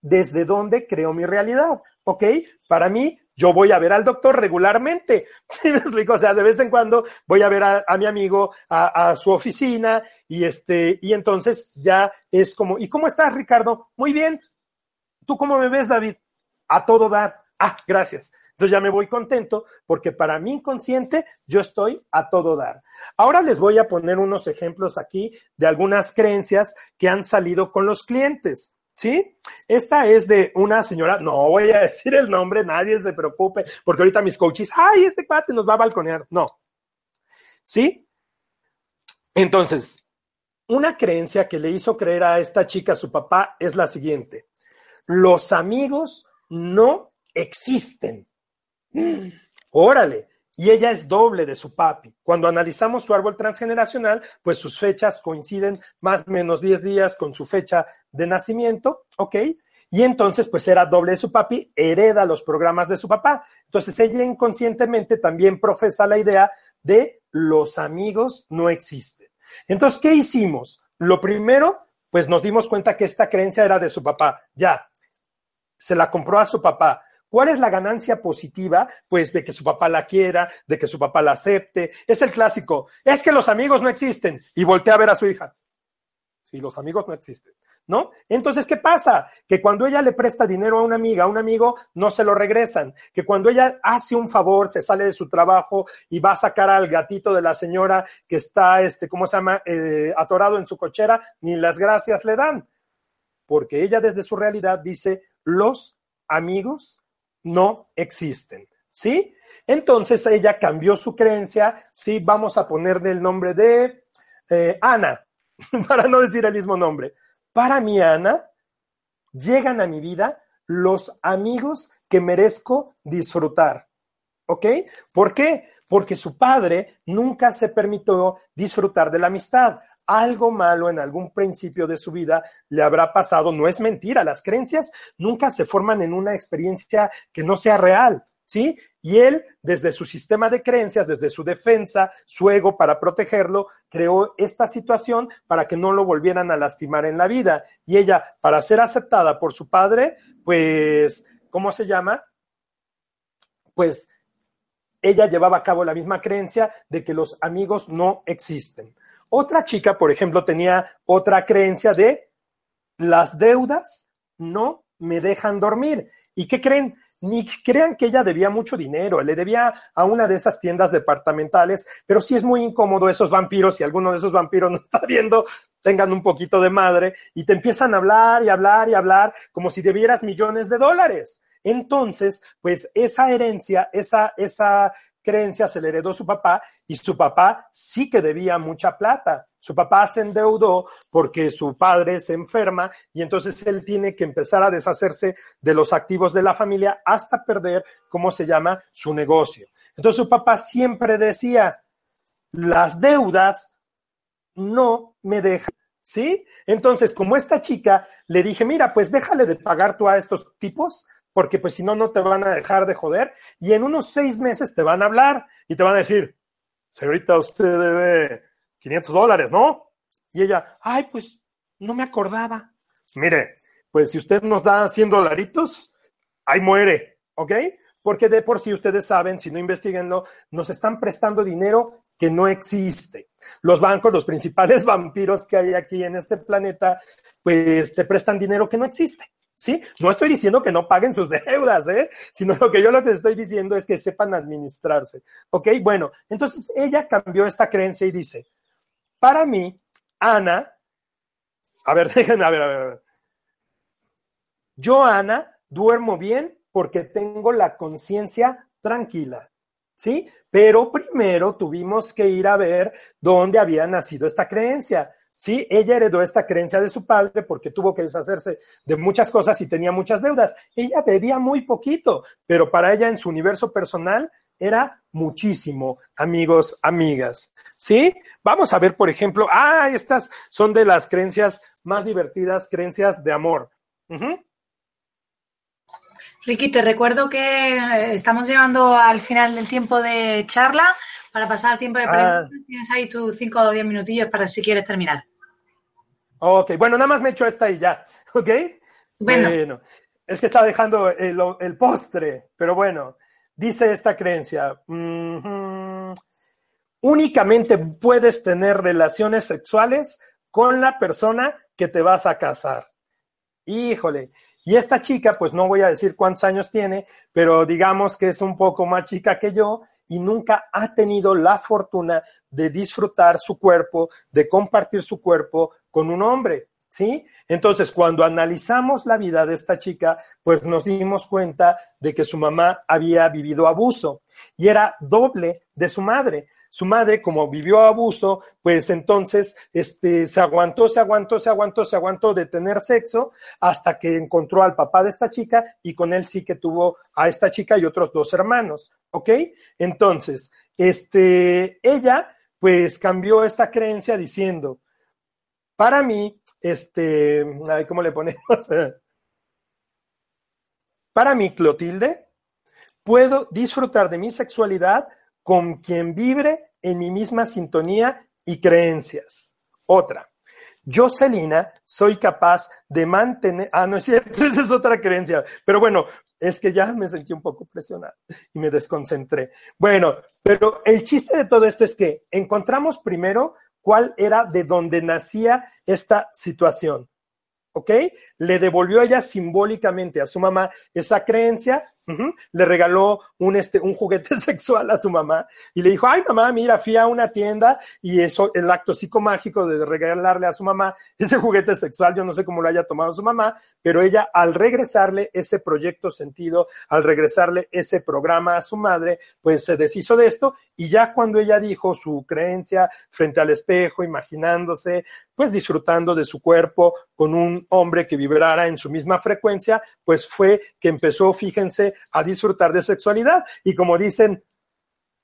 Speaker 2: desde dónde creo mi realidad, ¿ok? Para mí, yo voy a ver al doctor regularmente, ¿sí me explico? O sea, de vez en cuando voy a ver a, mi amigo a, a, su oficina y este, y entonces ya es como, ¿y cómo estás, Ricardo? Muy bien. ¿Tú cómo me ves, David? A todo dar. Ah, gracias. Entonces ya me voy contento porque para mi inconsciente yo estoy a todo dar. Ahora les voy a poner unos ejemplos aquí de algunas creencias que han salido con los clientes. ¿Sí? Esta es de una señora, no voy a decir el nombre, nadie se preocupe, porque ahorita mis coaches, ay, este cuate nos va a balconear. No. ¿Sí? Entonces, una creencia que le hizo creer a esta chica su papá es la siguiente. Los amigos no existen. Órale. Y ella es doble de su papi. Cuando analizamos su árbol transgeneracional, pues sus fechas coinciden más o menos 10 días con su fecha de nacimiento, ¿ok? Y entonces, pues era doble de su papi, hereda los programas de su papá. Entonces ella inconscientemente también profesa la idea de los amigos no existen. Entonces, ¿qué hicimos? Lo primero, pues nos dimos cuenta que esta creencia era de su papá. Ya, se la compró a su papá. ¿Cuál es la ganancia positiva? Pues de que su papá la quiera, de que su papá la acepte. Es el clásico. Es que los amigos no existen. Y voltea a ver a su hija. Si los amigos no existen. ¿No? Entonces, ¿qué pasa? Que cuando ella le presta dinero a una amiga, a un amigo, no se lo regresan. Que cuando ella hace un favor, se sale de su trabajo y va a sacar al gatito de la señora que está, este, ¿cómo se llama?, eh, atorado en su cochera, ni las gracias le dan. Porque ella desde su realidad dice, los amigos no existen, ¿sí? Entonces ella cambió su creencia, sí, vamos a ponerle el nombre de eh, Ana, para no decir el mismo nombre. Para mi Ana, llegan a mi vida los amigos que merezco disfrutar, ¿ok? ¿Por qué? Porque su padre nunca se permitió disfrutar de la amistad algo malo en algún principio de su vida le habrá pasado. No es mentira, las creencias nunca se forman en una experiencia que no sea real, ¿sí? Y él, desde su sistema de creencias, desde su defensa, su ego para protegerlo, creó esta situación para que no lo volvieran a lastimar en la vida. Y ella, para ser aceptada por su padre, pues, ¿cómo se llama? Pues ella llevaba a cabo la misma creencia de que los amigos no existen. Otra chica, por ejemplo, tenía otra creencia de las deudas no me dejan dormir. ¿Y qué creen? Ni crean que ella debía mucho dinero, le debía a una de esas tiendas departamentales, pero sí es muy incómodo esos vampiros, si alguno de esos vampiros no está viendo, tengan un poquito de madre y te empiezan a hablar y hablar y hablar como si debieras millones de dólares. Entonces, pues esa herencia, esa, esa creencia se le heredó su papá y su papá sí que debía mucha plata. Su papá se endeudó porque su padre se enferma y entonces él tiene que empezar a deshacerse de los activos de la familia hasta perder, ¿cómo se llama?, su negocio. Entonces su papá siempre decía, las deudas no me dejan. ¿Sí? Entonces, como esta chica, le dije, mira, pues déjale de pagar tú a estos tipos, porque pues si no, no te van a dejar de joder y en unos seis meses te van a hablar y te van a decir, señorita, usted debe 500 dólares, ¿no? Y ella, ay, pues no me acordaba. Mire, pues si usted nos da 100 dolaritos, ahí muere, ¿ok? Porque de por sí ustedes saben, si no investiguenlo, nos están prestando dinero que no existe. Los bancos, los principales vampiros que hay aquí en este planeta, pues te prestan dinero que no existe. ¿Sí? No estoy diciendo que no paguen sus deudas, ¿eh? Sino lo que yo que estoy diciendo es que sepan administrarse. ¿Ok? Bueno, entonces ella cambió esta creencia y dice, para mí, Ana, a ver, déjenme, a ver, a ver, a ver. Yo, Ana, duermo bien porque tengo la conciencia tranquila. ¿Sí? Pero primero tuvimos que ir a ver dónde había nacido esta creencia. Sí, ella heredó esta creencia de su padre porque tuvo que deshacerse de muchas cosas y tenía muchas deudas. Ella debía muy poquito, pero para ella en su universo personal era muchísimo, amigos, amigas. ¿Sí? Vamos a ver, por ejemplo, ah, estas son de las creencias más divertidas, creencias de amor.
Speaker 1: Ricky, te recuerdo que eh, estamos llegando al final del tiempo de charla. Para pasar al tiempo de preguntas, ah. tienes ahí tus 5 o 10 minutillos para si quieres terminar.
Speaker 2: Ok, bueno, nada más me echo esta y ya, ¿ok? Bueno. es que está dejando el, postre, pero bueno, dice esta creencia, únicamente puedes tener relaciones sexuales con la persona que te vas a casar. Híjole, y esta chica, pues no voy a decir cuántos años tiene, pero digamos que es un poco más chica que yo y nunca ha tenido la fortuna de disfrutar su cuerpo, de compartir su cuerpo con un hombre, ¿sí? Entonces, cuando analizamos la vida de esta chica, pues nos dimos cuenta de que su mamá había vivido abuso y era doble de su madre su madre, como vivió abuso, pues entonces este, se aguantó, se aguantó, se aguantó, se aguantó de tener sexo hasta que encontró al papá de esta chica y con él sí que tuvo a esta chica y otros dos hermanos, ¿ok? Entonces, este, ella pues cambió esta creencia diciendo, para mí, este, ¿cómo le ponemos? para mí, Clotilde, puedo disfrutar de mi sexualidad con quien vibre en mi misma sintonía y creencias. Otra, yo, Celina, soy capaz de mantener, ah, no es cierto, esa es otra creencia, pero bueno, es que ya me sentí un poco presionado y me desconcentré. Bueno, pero el chiste de todo esto es que encontramos primero cuál era de dónde nacía esta situación. ¿ok? Le devolvió ella simbólicamente a su mamá esa creencia, le regaló un, este, un juguete sexual a su mamá y le dijo, ay mamá, mira, fui a una tienda y eso, el acto psicomágico de regalarle a su mamá ese juguete sexual, yo no sé cómo lo haya tomado su mamá, pero ella al regresarle ese proyecto sentido, al regresarle ese programa a su madre, pues se deshizo de esto y ya cuando ella dijo su creencia frente al espejo, imaginándose, pues disfrutando de su cuerpo con un hombre que vibrara en su misma frecuencia, pues fue que empezó, fíjense, a disfrutar de sexualidad. Y como dicen,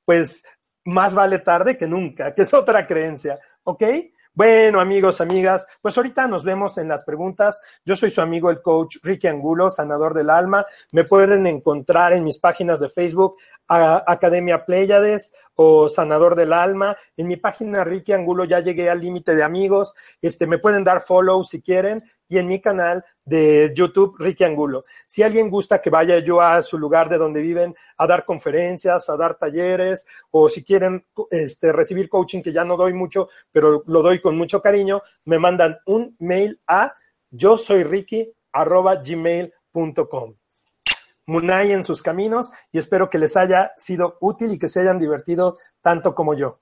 Speaker 2: pues más vale tarde que nunca, que es otra creencia, ¿ok? Bueno, amigos, amigas, pues ahorita nos vemos en las preguntas. Yo soy su amigo el coach Ricky Angulo, sanador del alma. Me pueden encontrar en mis páginas de Facebook, Academia Pléyades o Sanador del Alma. En mi página Ricky Angulo ya llegué al límite de amigos. Este, me pueden dar follow si quieren. Y en mi canal de YouTube, Ricky Angulo. Si alguien gusta que vaya yo a su lugar de donde viven a dar conferencias, a dar talleres, o si quieren este, recibir coaching, que ya no doy mucho, pero lo doy con mucho cariño, me mandan un mail a yo soy Ricky arroba gmail.com. Munay en sus caminos y espero que les haya sido útil y que se hayan divertido tanto como yo.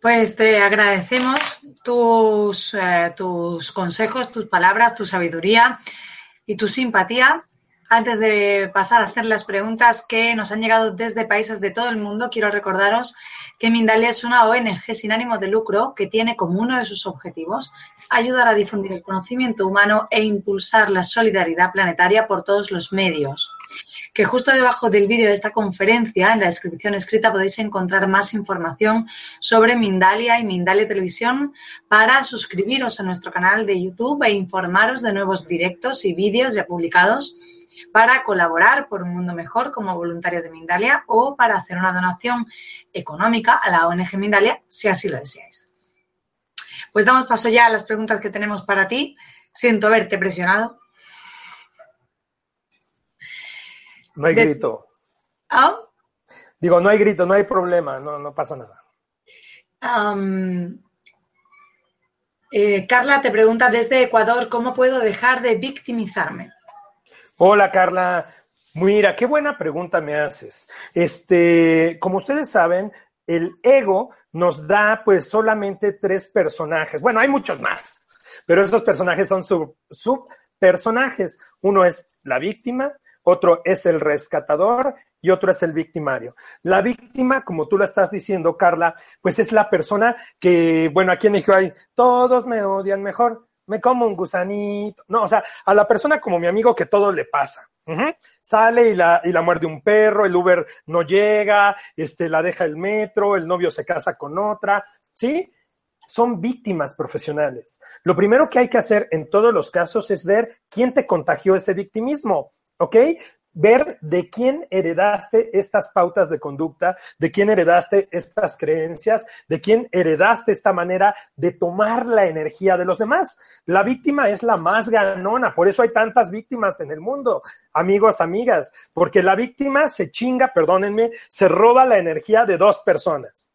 Speaker 1: Pues te agradecemos tus, eh, tus consejos, tus palabras, tu sabiduría y tu simpatía. Antes de pasar a hacer las preguntas que nos han llegado desde países de todo el mundo, quiero recordaros que Mindalia es una ONG sin ánimo de lucro que tiene como uno de sus objetivos ayudar a difundir el conocimiento humano e impulsar la solidaridad planetaria por todos los medios. Que justo debajo del vídeo de esta conferencia, en la descripción escrita, podéis encontrar más información sobre Mindalia y Mindalia Televisión para suscribiros a nuestro canal de YouTube e informaros de nuevos directos y vídeos ya publicados para colaborar por un mundo mejor como voluntario de Mindalia o para hacer una donación económica a la ONG Mindalia si así lo deseáis. Pues damos paso ya a las preguntas que tenemos para ti. Siento haberte presionado.
Speaker 2: No hay grito.
Speaker 1: ¿Ah?
Speaker 2: Digo, no hay grito, no hay problema, no, no pasa nada.
Speaker 1: Eh, Carla te pregunta desde Ecuador, ¿cómo puedo dejar de victimizarme?
Speaker 2: Hola Carla, mira, qué buena pregunta me haces. Este, como ustedes saben, el ego nos da pues solamente tres personajes. Bueno, hay muchos más, pero estos personajes son subpersonajes. Uno es la víctima, otro es el rescatador y otro es el victimario. La víctima, como tú lo estás diciendo, Carla, pues es la persona que, bueno, aquí en México hay, todos me odian mejor me como un gusanito. No, o sea, a la persona como mi amigo que todo le pasa. Sale y la, y la muerde un perro, el Uber no llega, este, la deja el metro, el novio se casa con otra, ¿sí? son víctimas profesionales. Lo primero que hay que hacer en todos los casos es ver quién te contagió ese victimismo, ¿ok? Ver de quién heredaste estas pautas de conducta, de quién heredaste estas creencias, de quién heredaste esta manera de tomar la energía de los demás. La víctima es la más ganona, por eso hay tantas víctimas en el mundo, amigos, amigas, porque la víctima se chinga, perdónenme, se roba la energía de dos personas,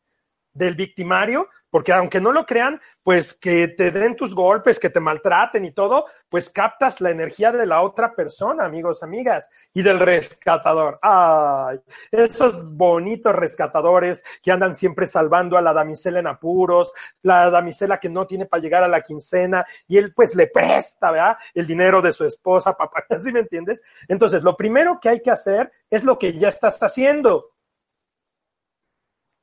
Speaker 2: del victimario porque aunque no lo crean, pues que te den tus golpes, que te maltraten y todo, pues captas la energía de la otra persona, amigos, amigas, y del rescatador. Ay, esos bonitos rescatadores que andan siempre salvando a la damisela en apuros, la damisela que no tiene para llegar a la quincena, y él pues le presta, ¿verdad? El dinero de su esposa, papá, ¿sí me entiendes? Entonces, lo primero que hay que hacer es lo que ya estás haciendo.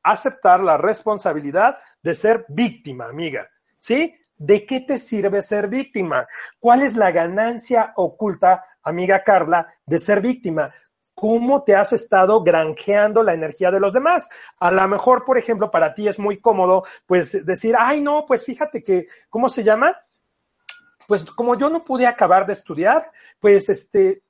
Speaker 2: Aceptar la responsabilidad de ser víctima, amiga. ¿Sí? ¿De qué te sirve ser víctima? ¿Cuál es la ganancia oculta, amiga Carla, de ser víctima? ¿Cómo te has estado granjeando la energía de los demás? A lo mejor, por ejemplo, para ti es muy cómodo, pues decir, ay, no, pues fíjate que, ¿cómo se llama? Pues como yo no pude acabar de estudiar, pues este,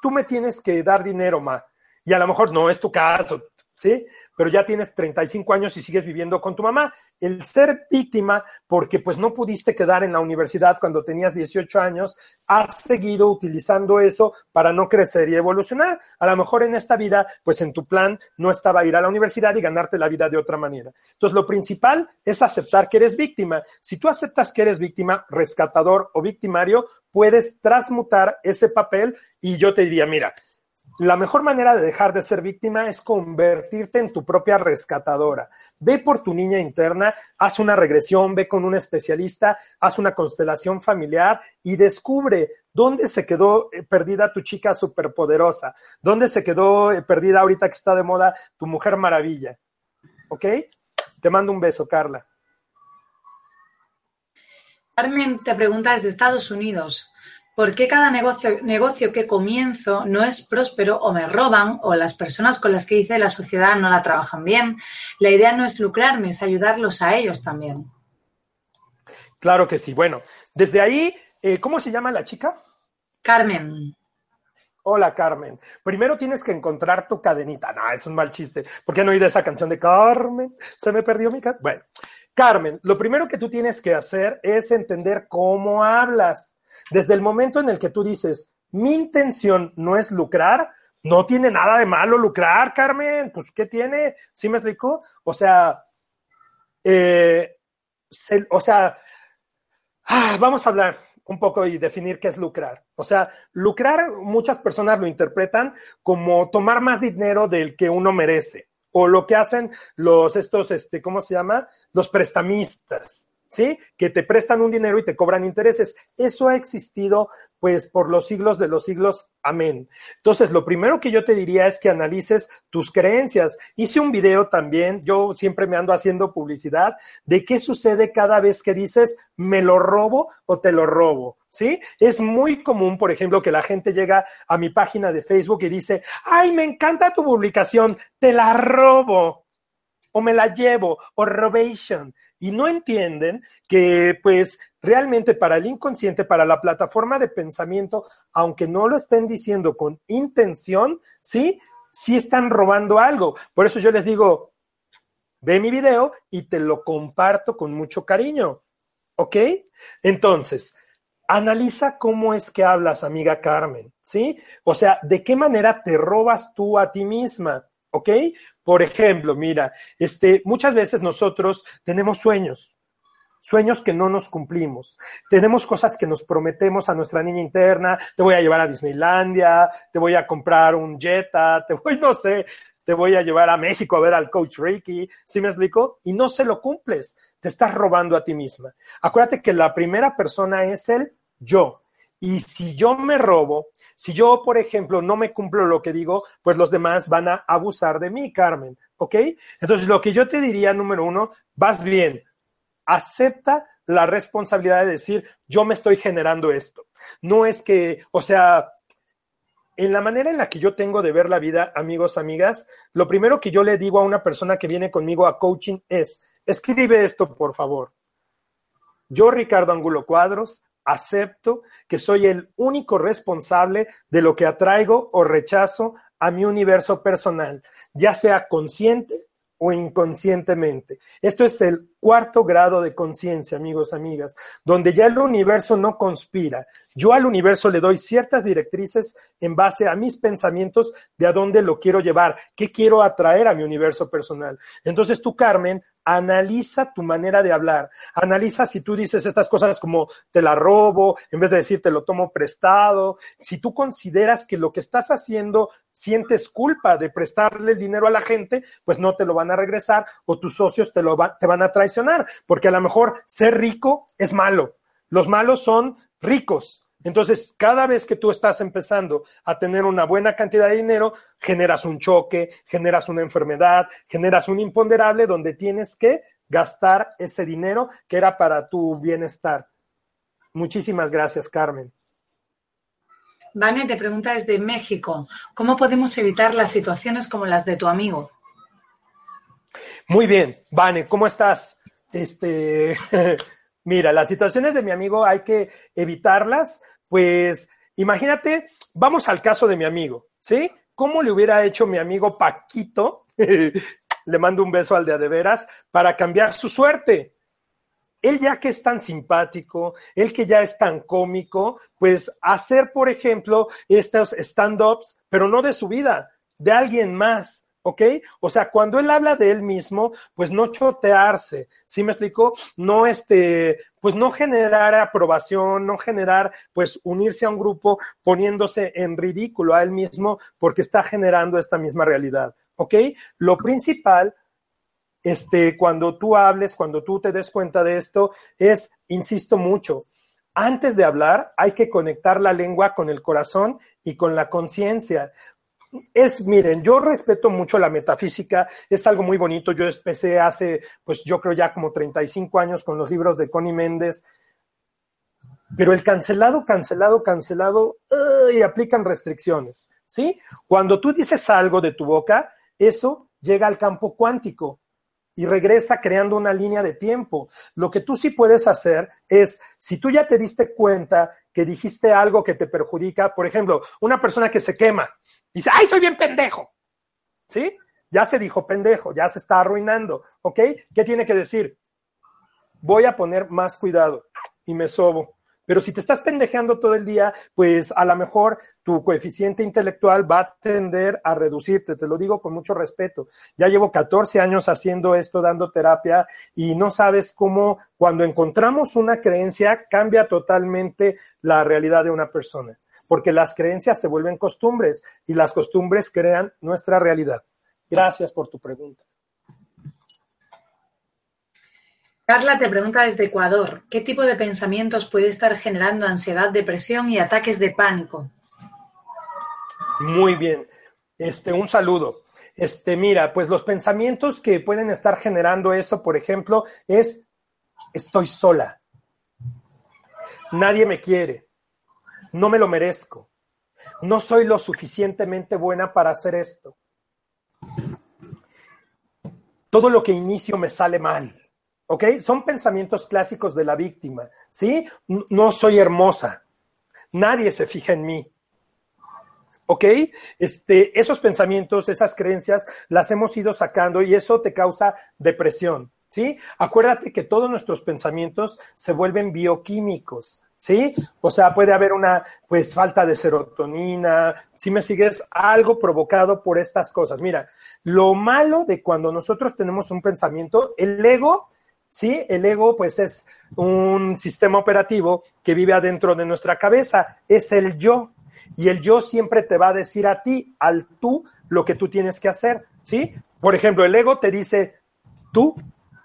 Speaker 2: tú me tienes que dar dinero, ma. Y a lo mejor no es tu caso, ¿sí? Pero ya tienes 35 años y sigues viviendo con tu mamá. El ser víctima, porque pues no pudiste quedar en la universidad cuando tenías 18 años, has seguido utilizando eso para no crecer y evolucionar. A lo mejor en esta vida, pues en tu plan no estaba ir a la universidad y ganarte la vida de otra manera. Entonces, lo principal es aceptar que eres víctima. Si tú aceptas que eres víctima, rescatador o victimario, puedes transmutar ese papel y yo te diría, mira, la mejor manera de dejar de ser víctima es convertirte en tu propia rescatadora. Ve por tu niña interna, haz una regresión, ve con un especialista, haz una constelación familiar y descubre dónde se quedó eh, perdida tu chica superpoderosa, dónde se quedó eh, perdida ahorita que está de moda tu mujer maravilla. ¿Ok? Te mando un beso, Carla.
Speaker 1: Carmen te pregunta desde Estados Unidos. ¿Por qué cada negocio, que comienzo no es próspero o me roban o las personas con las que hice la sociedad no la trabajan bien? La idea no es lucrarme, es ayudarlos a ellos también.
Speaker 2: Claro que sí. Bueno, desde ahí, eh, ¿cómo se llama la chica?
Speaker 1: Carmen.
Speaker 2: Hola, Carmen. Primero tienes que encontrar tu cadenita. No, es un mal chiste. ¿Por qué no oí esa canción de Carmen? Se me perdió mi cadenita. Bueno, Carmen, lo primero que tú tienes que hacer es entender cómo hablas. Desde el momento en el que tú dices, mi intención no es lucrar, no tiene nada de malo lucrar, Carmen, pues ¿qué tiene? ¿Sí me explico? O sea, eh, o sea, ah, vamos a hablar un poco y definir qué es lucrar. O sea, lucrar muchas personas lo interpretan como tomar más dinero del que uno merece o lo que hacen los estos este, ¿cómo se llama? Los prestamistas. ¿sí? Que te prestan un dinero y te cobran intereses. Eso ha existido pues por los siglos de los siglos. Amén. Entonces, lo primero que yo te diría es que analices tus creencias. Hice un video también, yo siempre me ando haciendo publicidad de qué sucede cada vez que dices me lo robo o te lo robo. ¿Sí? Es muy común, por ejemplo, que la gente llega a mi página de Facebook y dice, ay, me encanta tu publicación, te la robo, o me la llevo, o robation y no entienden que pues realmente para el inconsciente, para la plataforma de pensamiento, aunque no lo estén diciendo con intención, sí, sí están robando algo. Por eso yo les digo, ve mi video y te lo comparto con mucho cariño. ¿Ok? Entonces, analiza cómo es que hablas, amiga Carmen, ¿sí? O sea, ¿de qué manera te robas tú a ti misma? ¿Ok? Por ejemplo, mira, este, muchas veces nosotros tenemos sueños, sueños que no nos cumplimos. Tenemos cosas que nos prometemos a nuestra niña interna, te voy a llevar a Disneylandia, te voy a comprar un Jetta, te voy, no sé, te voy a llevar a México a ver al coach Ricky, ¿sí me explico? Y no se lo cumples, te estás robando a ti misma. Acuérdate que la primera persona es el yo. Y si yo me robo, si yo, por ejemplo, no me cumplo lo que digo, pues los demás van a abusar de mí, Carmen. ¿Ok? Entonces, lo que yo te diría, número uno, vas bien, acepta la responsabilidad de decir, yo me estoy generando esto. No es que, o sea, en la manera en la que yo tengo de ver la vida, amigos, amigas, lo primero que yo le digo a una persona que viene conmigo a coaching es, escribe esto, por favor. yo, Ricardo Angulo Cuadros, acepto que soy el único responsable de lo que atraigo o rechazo a mi universo personal, ya sea consciente o inconscientemente. Esto es el cuarto grado de conciencia, amigos, amigas, donde ya el universo no conspira. Yo al universo le doy ciertas directrices en base a mis pensamientos de a dónde lo quiero llevar, qué quiero atraer a mi universo personal. Entonces tú, Carmen, analiza tu manera de hablar. Analiza si tú dices estas cosas como te la robo, en vez de decir te lo tomo prestado. Si tú consideras que lo que estás haciendo sientes culpa de prestarle el dinero a la gente, pues no te lo van a regresar o tus socios te, lo te van a traicionar, porque a lo mejor ser rico es malo. Los malos son ricos, entonces, cada vez que tú estás empezando a tener una buena cantidad de dinero, generas un choque, generas una enfermedad, generas un imponderable donde tienes que gastar ese dinero que era para tu bienestar. Muchísimas gracias, Carmen.
Speaker 1: Vane te pregunta desde México, ¿cómo podemos evitar las situaciones como las de tu amigo?
Speaker 2: Muy bien, Vane, ¿cómo estás? Este, mira, las situaciones de mi amigo hay que evitarlas pues imagínate, vamos al caso de mi amigo, ¿sí? ¿Cómo le hubiera hecho mi amigo Paquito? le mando un beso al de Adeveras para cambiar su suerte. Él ya que es tan simpático, él que ya es tan cómico, pues hacer, por ejemplo, estos stand-ups, pero no de su vida, de alguien más. ¿Ok? O sea, cuando él habla de él mismo, pues no chotearse, ¿sí me explico? No este, pues no generar aprobación, no generar, pues unirse a un grupo poniéndose en ridículo a él mismo porque está generando esta misma realidad, ¿ok? Lo principal, este, cuando tú hables, cuando tú te des cuenta de esto, es, insisto mucho, antes de hablar hay que conectar la lengua con el corazón y con la conciencia es, miren, yo respeto mucho la metafísica, es algo muy bonito. Yo empecé hace, pues yo creo ya como 35 años con los libros de Connie Méndez, pero el cancelado, cancelado, cancelado, y aplican restricciones, ¿sí? Cuando tú dices algo de tu boca, eso llega al campo cuántico y regresa creando una línea de tiempo. Lo que tú sí puedes hacer es, si tú ya te diste cuenta que dijiste algo que te perjudica, por ejemplo, una persona que se quema, Dice, ay, soy bien pendejo. ¿Sí? Ya se dijo pendejo, ya se está arruinando. ¿Ok? ¿Qué tiene que decir? Voy a poner más cuidado y me sobo. Pero si te estás pendejeando todo el día, pues a lo mejor tu coeficiente intelectual va a tender a reducirte. Te lo digo con mucho respeto. Ya llevo 14 años haciendo esto, dando terapia, y no sabes cómo cuando encontramos una creencia cambia totalmente la realidad de una persona porque las creencias se vuelven costumbres y las costumbres crean nuestra realidad. Gracias por tu pregunta.
Speaker 1: Carla te pregunta desde Ecuador, ¿qué tipo de pensamientos puede estar generando ansiedad, depresión y ataques de pánico?
Speaker 2: Muy bien. Este, un saludo. Este, mira, pues los pensamientos que pueden estar generando eso, por ejemplo, es estoy sola. Nadie me quiere no me lo merezco, no soy lo suficientemente buena para hacer esto. Todo lo que inicio me sale mal. ¿Ok? Son pensamientos clásicos de la víctima. ¿Sí? No soy hermosa. Nadie se fija en mí. ¿Ok? Este, esos pensamientos, esas creencias, las hemos ido sacando y eso te causa depresión. ¿Sí? Acuérdate que todos nuestros pensamientos se vuelven bioquímicos. ¿Sí? O sea, puede haber una, pues, falta de serotonina, si me sigues, algo provocado por estas cosas. Mira, lo malo de cuando nosotros tenemos un pensamiento, el ego, ¿sí? El ego, pues, es un sistema operativo que vive adentro de nuestra cabeza, es el yo. Y el yo siempre te va a decir a ti, al tú, lo que tú tienes que hacer, ¿sí? Por ejemplo, el ego te dice, tú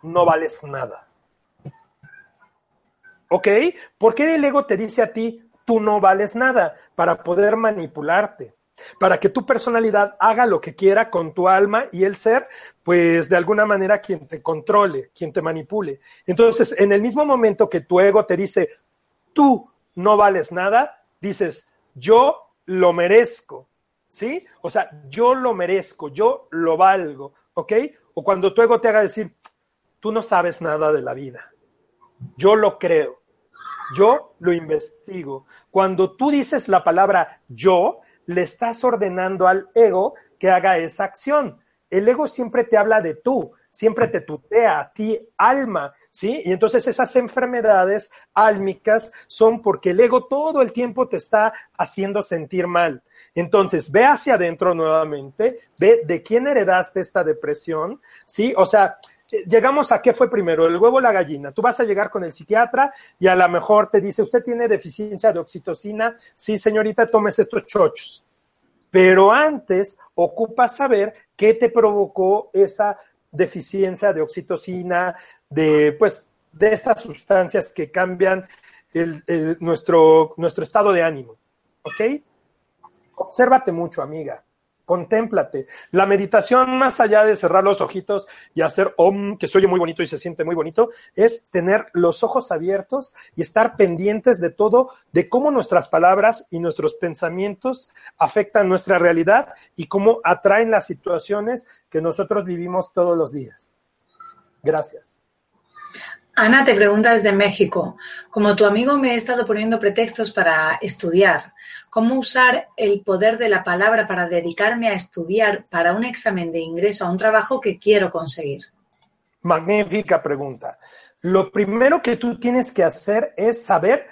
Speaker 2: no vales nada. ¿Ok? ¿Por qué el ego te dice a ti, tú no vales nada? Para poder manipularte, para que tu personalidad haga lo que quiera con tu alma y el ser, pues de alguna manera quien te controle, quien te manipule. Entonces, en el mismo momento que tu ego te dice, tú no vales nada, dices, yo lo merezco, ¿sí? O sea, yo lo merezco, yo lo valgo, ¿ok? O cuando tu ego te haga decir, tú no sabes nada de la vida yo lo creo, yo lo investigo. Cuando tú dices la palabra yo, le estás ordenando al ego que haga esa acción. El ego siempre te habla de tú, siempre te tutea a ti, alma, ¿sí? Y entonces esas enfermedades álmicas son porque el ego todo el tiempo te está haciendo sentir mal. Entonces, ve hacia adentro nuevamente, ve de quién heredaste esta depresión, ¿sí? O sea, llegamos a qué fue primero, el huevo o la gallina. Tú vas a llegar con el psiquiatra y a lo mejor te dice, usted tiene deficiencia de oxitocina, sí, señorita, tomes estos chochos. Pero antes ocupa saber qué te provocó esa deficiencia de oxitocina, de pues de estas sustancias que cambian nuestro, nuestro estado de ánimo. ¿Ok? Obsérvate mucho, amiga. Contémplate. La meditación, más allá de cerrar los ojitos y hacer om, que se oye muy bonito y se siente muy bonito, es tener los ojos abiertos y estar pendientes de todo, de cómo nuestras palabras y nuestros pensamientos afectan nuestra realidad y cómo atraen las situaciones que nosotros vivimos todos los días. Gracias.
Speaker 1: Ana te pregunta desde México, como tu amigo me he estado poniendo pretextos para estudiar, ¿cómo usar el poder de la palabra para dedicarme a estudiar para un examen de ingreso a un trabajo que quiero conseguir?
Speaker 2: Magnífica pregunta. Lo primero que tú tienes que hacer es saber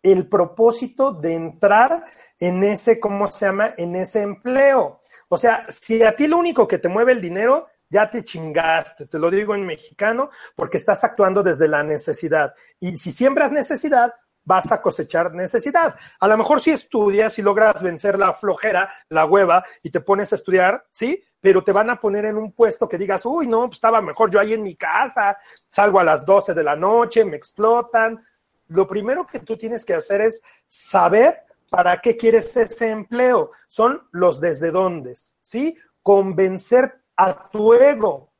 Speaker 2: el propósito de entrar en ese, ¿cómo se llama? En ese empleo. O sea, si a ti lo único que te mueve el dinero ya te chingaste, te lo digo en mexicano, porque estás actuando desde la necesidad. Y si siembras necesidad, vas a cosechar necesidad. A lo mejor si estudias y logras vencer la flojera, la hueva, y te pones a estudiar, ¿sí? Pero te van a poner en un puesto que digas, uy, no, pues estaba mejor yo ahí en mi casa, salgo a las 12 de la noche, me explotan. Lo primero que tú tienes que hacer es saber para qué quieres ese empleo. Son los desde dónde, ¿sí? Convencer a tu ego.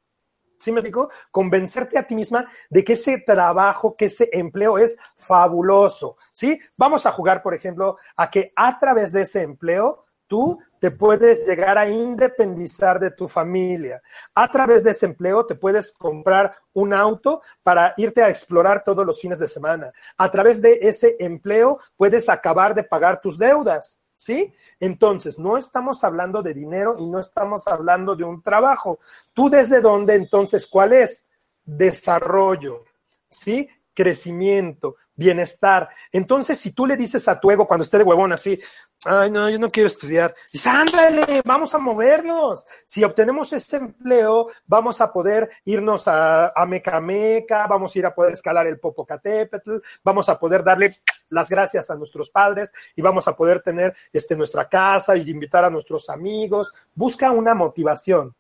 Speaker 2: ¿Sí me digo? Convencerte a ti misma de que ese trabajo, que ese empleo es fabuloso. ¿Sí? Vamos a jugar, por ejemplo, a que a través de ese empleo tú te puedes llegar a independizar de tu familia. A través de ese empleo te puedes comprar un auto para irte a explorar todos los fines de semana. A través de ese empleo puedes acabar de pagar tus deudas. ¿Sí? Entonces, no estamos hablando de dinero y no estamos hablando de un trabajo. ¿Tú desde dónde entonces cuál es? Desarrollo, ¿sí? Crecimiento, bienestar. Entonces, si tú le dices a tu ego cuando esté de huevón así, ay, no, yo no quiero estudiar, dice, ándale, vamos a movernos. Si obtenemos ese empleo, vamos a poder irnos a, a Mecameca, vamos a ir a poder escalar el Popocatépetl, vamos a poder darle las gracias a nuestros padres y vamos a poder tener este, nuestra casa y invitar a nuestros amigos. Busca una motivación.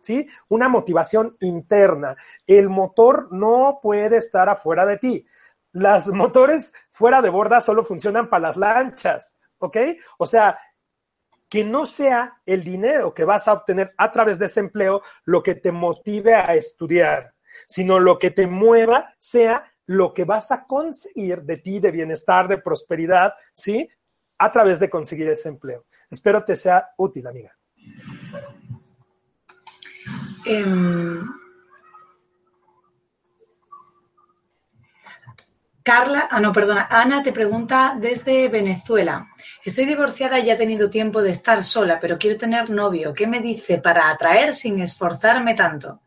Speaker 2: ¿Sí? Una motivación interna. El motor no puede estar afuera de ti las motores fuera de borda solo funcionan para las lanchas, ¿ok? O sea, que no sea el dinero que vas a obtener a través de ese empleo lo que te motive a estudiar, sino lo que te mueva sea lo que vas a conseguir de ti, de bienestar, de prosperidad, ¿sí? A través de conseguir ese empleo. Espero te sea útil, amiga.
Speaker 1: Em, Carla, ah, no, perdona, Ana te pregunta desde Venezuela. Estoy divorciada y he tenido tiempo de estar sola, pero quiero tener novio. ¿Qué me dice para atraer sin esforzarme tanto?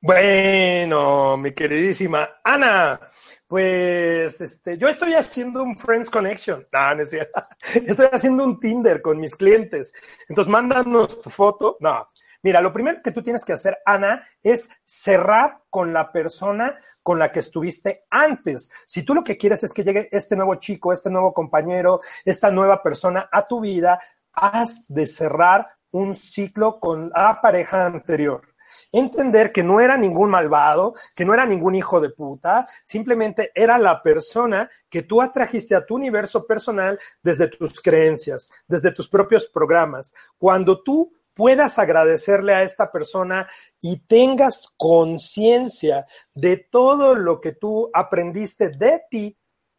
Speaker 2: Bueno, mi queridísima Ana, pues este, yo estoy haciendo un Friends Connection. No, no es cierto. Estoy haciendo un Tinder con mis clientes. Entonces, mándanos tu foto. No, Mira, lo primero que tú tienes que hacer, Ana, es cerrar con la persona con la que estuviste antes. Si tú lo que quieres es que llegue este nuevo chico, este nuevo compañero, esta nueva persona a tu vida, has de cerrar un ciclo con la pareja anterior. Entender que no era ningún malvado, que no era ningún hijo de puta, simplemente era la persona que tú atrajiste a tu universo personal desde tus creencias, desde tus propios programas. Cuando tú puedas agradecerle a esta persona y tengas conciencia de todo lo que tú aprendiste de ti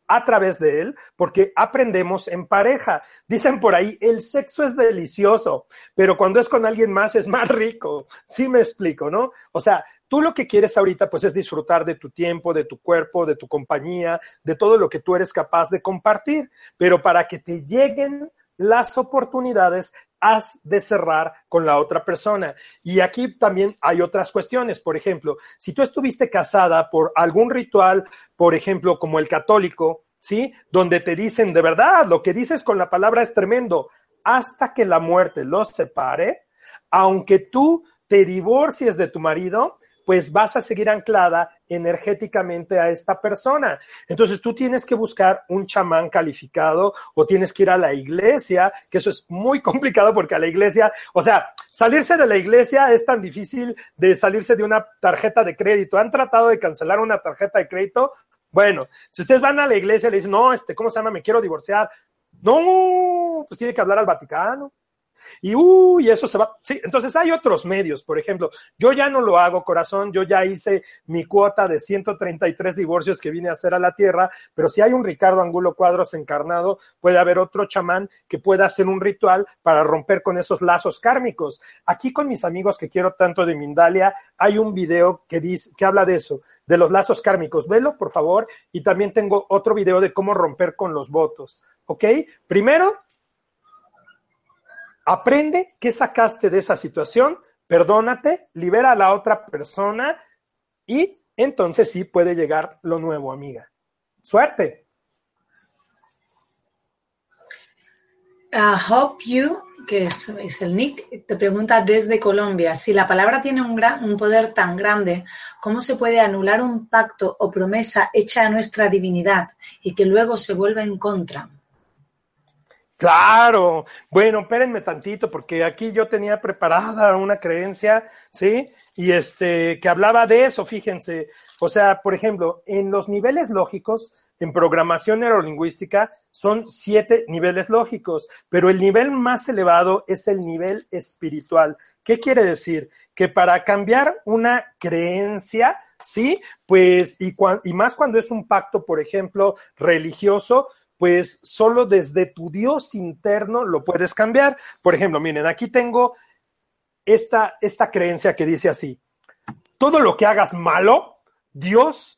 Speaker 2: a través de él, porque aprendemos en pareja. Dicen por ahí, el sexo es delicioso, pero cuando es con alguien más es más rico. Sí me explico, ¿no? O sea, tú lo que quieres ahorita pues es disfrutar de tu tiempo, de tu cuerpo, de tu compañía, de todo lo que tú eres capaz de compartir, pero para que te lleguen las oportunidades has de cerrar con la otra persona. Y aquí también hay otras cuestiones. Por ejemplo, si tú estuviste casada por algún ritual, por ejemplo, como el católico, ¿sí? Donde te dicen, de verdad, lo que dices con la palabra es tremendo, hasta que la muerte los separe, aunque tú te divorcies de tu marido, pues vas a seguir anclada energéticamente a esta persona. Entonces tú tienes que buscar un chamán calificado o tienes que ir a la iglesia, que eso es muy complicado porque a la iglesia, o sea, salirse de la iglesia es tan difícil de salirse de una tarjeta de crédito. ¿Han tratado de cancelar una tarjeta de crédito? Bueno, si ustedes van a la iglesia y le dicen, no, este, ¿cómo se llama? Me quiero divorciar. No, pues tiene que hablar al Vaticano. Y uy, eso se va. Sí, entonces hay otros medios. Por ejemplo, yo ya no lo hago, corazón. Yo ya hice mi cuota de 133 divorcios que vine a hacer a la tierra. Pero si hay un Ricardo Angulo Cuadros encarnado, puede haber otro chamán que pueda hacer un ritual para romper con esos lazos kármicos. Aquí con mis amigos que quiero tanto de Mindalia, hay un video que dice, que habla de eso, de los lazos kármicos. Velo, por favor. Y también tengo otro video de cómo romper con los votos. ¿Ok? Primero, Aprende qué sacaste de esa situación, perdónate, libera a la otra persona y entonces sí puede llegar lo nuevo, amiga. Suerte.
Speaker 1: Uh, Hope You, que es, el nick, te pregunta desde Colombia, si la palabra tiene un, gran, un poder tan grande, ¿cómo se puede anular un pacto o promesa hecha a nuestra divinidad y que luego se vuelva en contra?
Speaker 2: Claro, bueno, espérenme tantito, porque aquí yo tenía preparada una creencia, ¿sí? Y este, que hablaba de eso, fíjense. O sea, por ejemplo, en los niveles lógicos, en programación neurolingüística, son siete niveles lógicos, pero el nivel más elevado es el nivel espiritual. ¿Qué quiere decir? Que para cambiar una creencia, ¿sí? Pues, y, y más cuando es un pacto, por ejemplo, religioso, pues solo desde tu Dios interno lo puedes cambiar. Por ejemplo, miren, aquí tengo esta, esta creencia que dice así, todo lo que hagas malo, Dios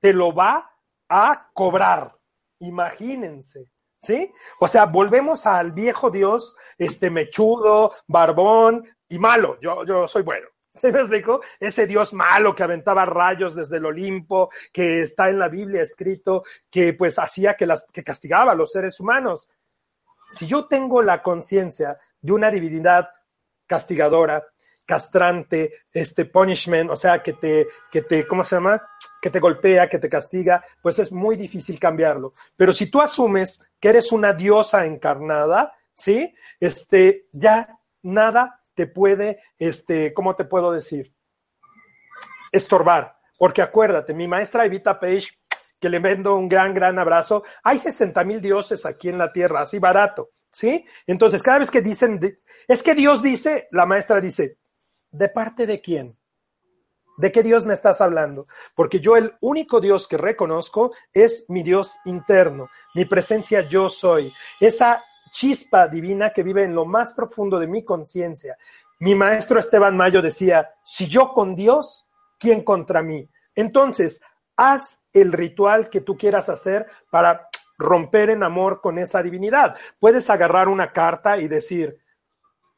Speaker 2: te lo va a cobrar. Imagínense. ¿Sí? O sea, volvemos al viejo Dios, este mechudo, barbón y malo. Yo, yo soy bueno. ¿Se me? Ese Dios malo que aventaba rayos desde el Olimpo, que está en la Biblia escrito, que pues hacía que, las, que castigaba a los seres humanos. Si yo tengo la conciencia de una divinidad castigadora, castrante, este punishment, o sea, que te, que te, ¿cómo se llama? Que te golpea, que te castiga, pues es muy difícil cambiarlo. Pero si tú asumes que eres una diosa encarnada, ¿sí? Este, ya nada te puede, este, ¿cómo te puedo decir? Estorbar. Porque acuérdate, mi maestra Evita Page, que le vendo un gran, gran abrazo, hay 60 mil dioses aquí en la tierra, así barato, ¿sí? Entonces, cada vez que dicen, es que Dios dice, la maestra dice, ¿de parte de quién? ¿De qué Dios me estás hablando? Porque yo el único Dios que reconozco es mi Dios interno, mi presencia yo soy. Esa chispa divina que vive en lo más profundo de mi conciencia. Mi maestro Esteban Mayo decía, si yo con Dios, ¿quién contra mí? Entonces, haz el ritual que tú quieras hacer para romper en amor con esa divinidad. Puedes agarrar una carta y decir,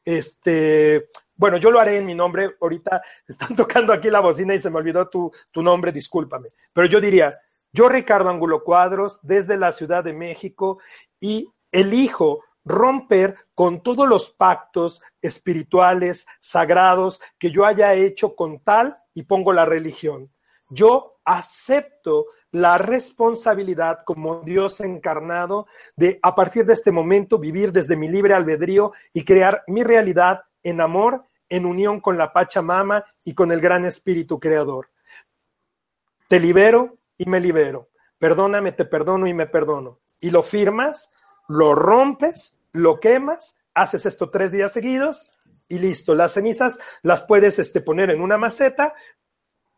Speaker 2: este, bueno, yo lo haré en mi nombre, ahorita están tocando aquí la bocina y se me olvidó tu, tu nombre, discúlpame, pero yo diría, yo Ricardo Angulo Cuadros, desde la Ciudad de México, y elijo romper con todos los pactos espirituales, sagrados que yo haya hecho con tal y pongo la religión. Yo acepto la responsabilidad como Dios encarnado de a partir de este momento vivir desde mi libre albedrío y crear mi realidad en amor, en unión con la Pachamama y con el gran espíritu creador. Te libero y me libero. Perdóname, te perdono y me perdono. Y lo firmas lo rompes, lo quemas, haces esto tres días seguidos y listo. Las cenizas las puedes este, poner en una maceta,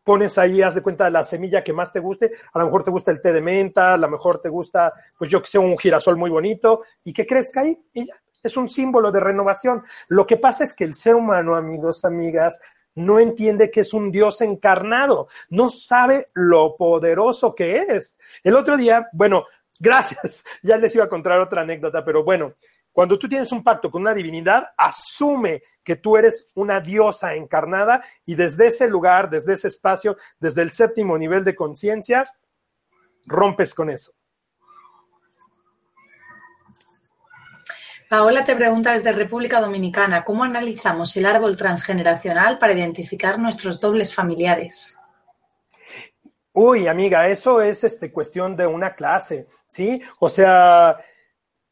Speaker 2: pones ahí, haz de cuenta la semilla que más te guste. A lo mejor te gusta el té de menta, a lo mejor te gusta, pues yo que sé, un girasol muy bonito y que crezca ahí y ya. Es un símbolo de renovación. Lo que pasa es que el ser humano, amigos, amigas, no entiende que es un Dios encarnado, no sabe lo poderoso que es. El otro día, bueno, gracias, ya les iba a contar otra anécdota, pero bueno, cuando tú tienes un pacto con una divinidad, asume que tú eres una diosa encarnada y desde ese lugar, desde ese espacio, desde el séptimo nivel de conciencia, rompes con eso.
Speaker 1: Paola te pregunta desde República Dominicana, ¿cómo analizamos el árbol transgeneracional para identificar nuestros dobles familiares?
Speaker 2: Uy, amiga, eso es este, cuestión de una clase, ¿sí? O sea,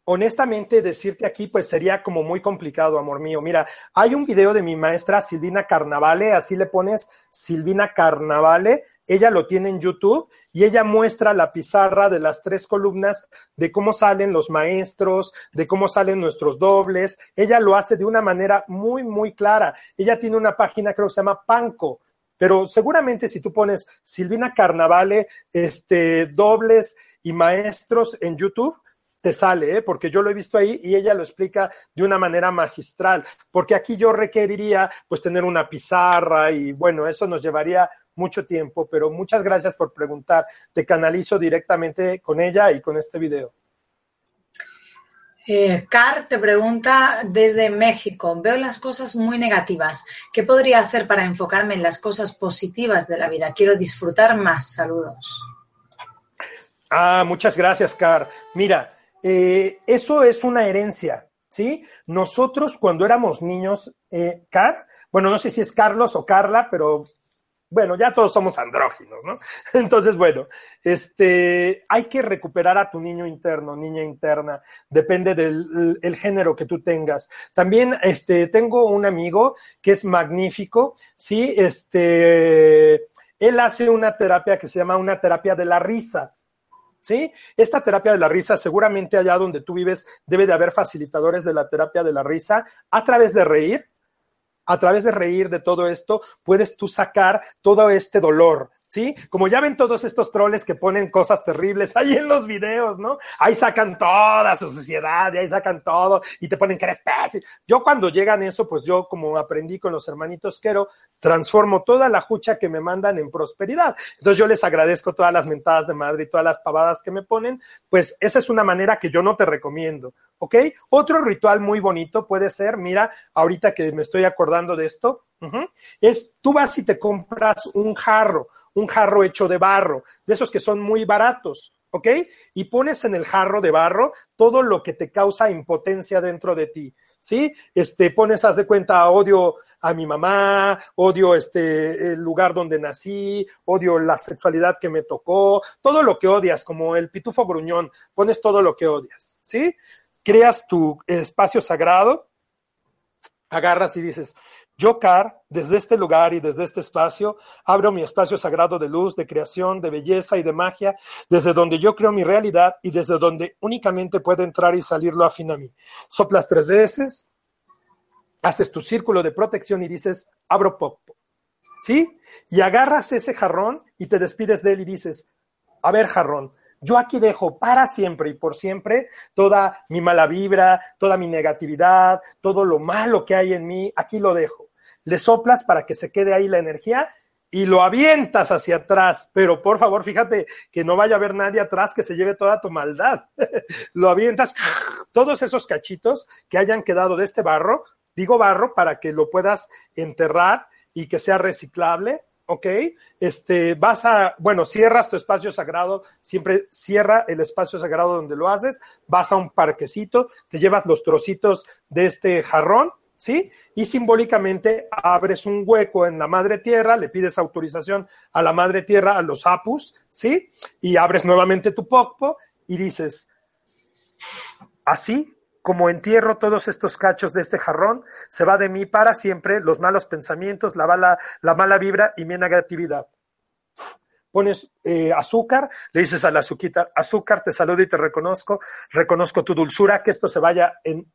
Speaker 2: honestamente decirte aquí pues sería como muy complicado, amor mío. Mira, hay un video de mi maestra Silvina Carnavale, así le pones Silvina Carnavale, ella lo tiene en YouTube y ella muestra la pizarra de las tres columnas de cómo salen los maestros, de cómo salen nuestros dobles. Ella lo hace de una manera muy, muy clara. Ella tiene una página, creo que se llama Panco. Pero seguramente si tú pones Silvina Carnavale, este, dobles y maestros en YouTube, te sale, ¿eh? porque yo lo he visto ahí y ella lo explica de una manera magistral, porque aquí yo requeriría pues tener una pizarra y bueno, eso nos llevaría mucho tiempo, pero muchas gracias por preguntar. Te canalizo directamente con ella y con este video.
Speaker 1: Eh, Car te pregunta desde México, veo las cosas muy negativas. ¿Qué podría hacer para enfocarme en las cosas positivas de la vida? Quiero disfrutar más. Saludos.
Speaker 2: Ah, muchas gracias, Car. Mira, eh, eso es una herencia, ¿sí? Nosotros cuando éramos niños, eh, Car, bueno, no sé si es Carlos o Carla, pero bueno, ya todos somos andróginos, ¿no? Entonces, bueno, este, hay que recuperar a tu niño interno, niña interna, depende del el género que tú tengas. También, este, tengo un amigo que es magnífico, sí, este, él hace una terapia que se llama una terapia de la risa. ¿Sí? Esta terapia de la risa, seguramente allá donde tú vives debe de haber facilitadores de la terapia de la risa a través de reír, a través de reír de todo esto, puedes tú sacar todo este dolor, ¿sí? Como ya ven todos estos troles que ponen cosas terribles ahí en los videos, ¿no? Ahí sacan toda su sociedad y ahí sacan todo y te ponen que eres Yo cuando llegan eso, pues yo como aprendí con los hermanitos Quero, transformo toda la jucha que me mandan en prosperidad. Entonces yo les agradezco todas las mentadas de madre y todas las pavadas que me ponen, pues esa es una manera que yo no te recomiendo, ¿ok? Otro ritual muy bonito puede ser, mira, ahorita que me estoy acordando de esto, es tú vas y te compras un jarro, un jarro hecho de barro, de esos que son muy baratos, ¿ok? Y pones en el jarro de barro todo lo que te causa impotencia dentro de ti, ¿sí? Este, pones, haz de cuenta, odio a mi mamá, odio este, el lugar donde nací, odio la sexualidad que me tocó, todo lo que odias, como el pitufo gruñón, pones todo lo que odias, ¿sí? Creas tu espacio sagrado, agarras y dices, yo, Car, desde este lugar y desde este espacio, abro mi espacio sagrado de luz, de creación, de belleza y de magia, desde donde yo creo mi realidad y desde donde únicamente puede entrar y salir lo afín a mí. Soplas tres veces, haces tu círculo de protección y dices, abro popo. ¿Sí? Y agarras ese jarrón y te despides de él y dices, a ver, jarrón, yo aquí dejo para siempre y por siempre toda mi mala vibra, toda mi negatividad, todo lo malo que hay en mí, aquí lo dejo. Le soplas para que se quede ahí la energía y lo avientas hacia atrás, pero por favor, fíjate que no vaya a haber nadie atrás que se lleve toda tu maldad. lo avientas, todos esos cachitos que hayan quedado de este barro, digo barro para que lo puedas enterrar y que sea reciclable, ¿ok? Este, vas a, bueno, cierras tu espacio sagrado, siempre cierra el espacio sagrado donde lo haces, vas a un parquecito, te llevas los trocitos de este jarrón, ¿sí? y simbólicamente abres un hueco en la madre tierra, le pides autorización a la madre tierra, a los apus, ¿sí? Y abres nuevamente tu popo y dices, así como entierro todos estos cachos de este jarrón, se va de mí para siempre los malos pensamientos, la mala, la mala vibra y mi negatividad. Pones eh, azúcar, le dices a la azuquita, azúcar, te saludo y te reconozco, reconozco tu dulzura, que esto se vaya en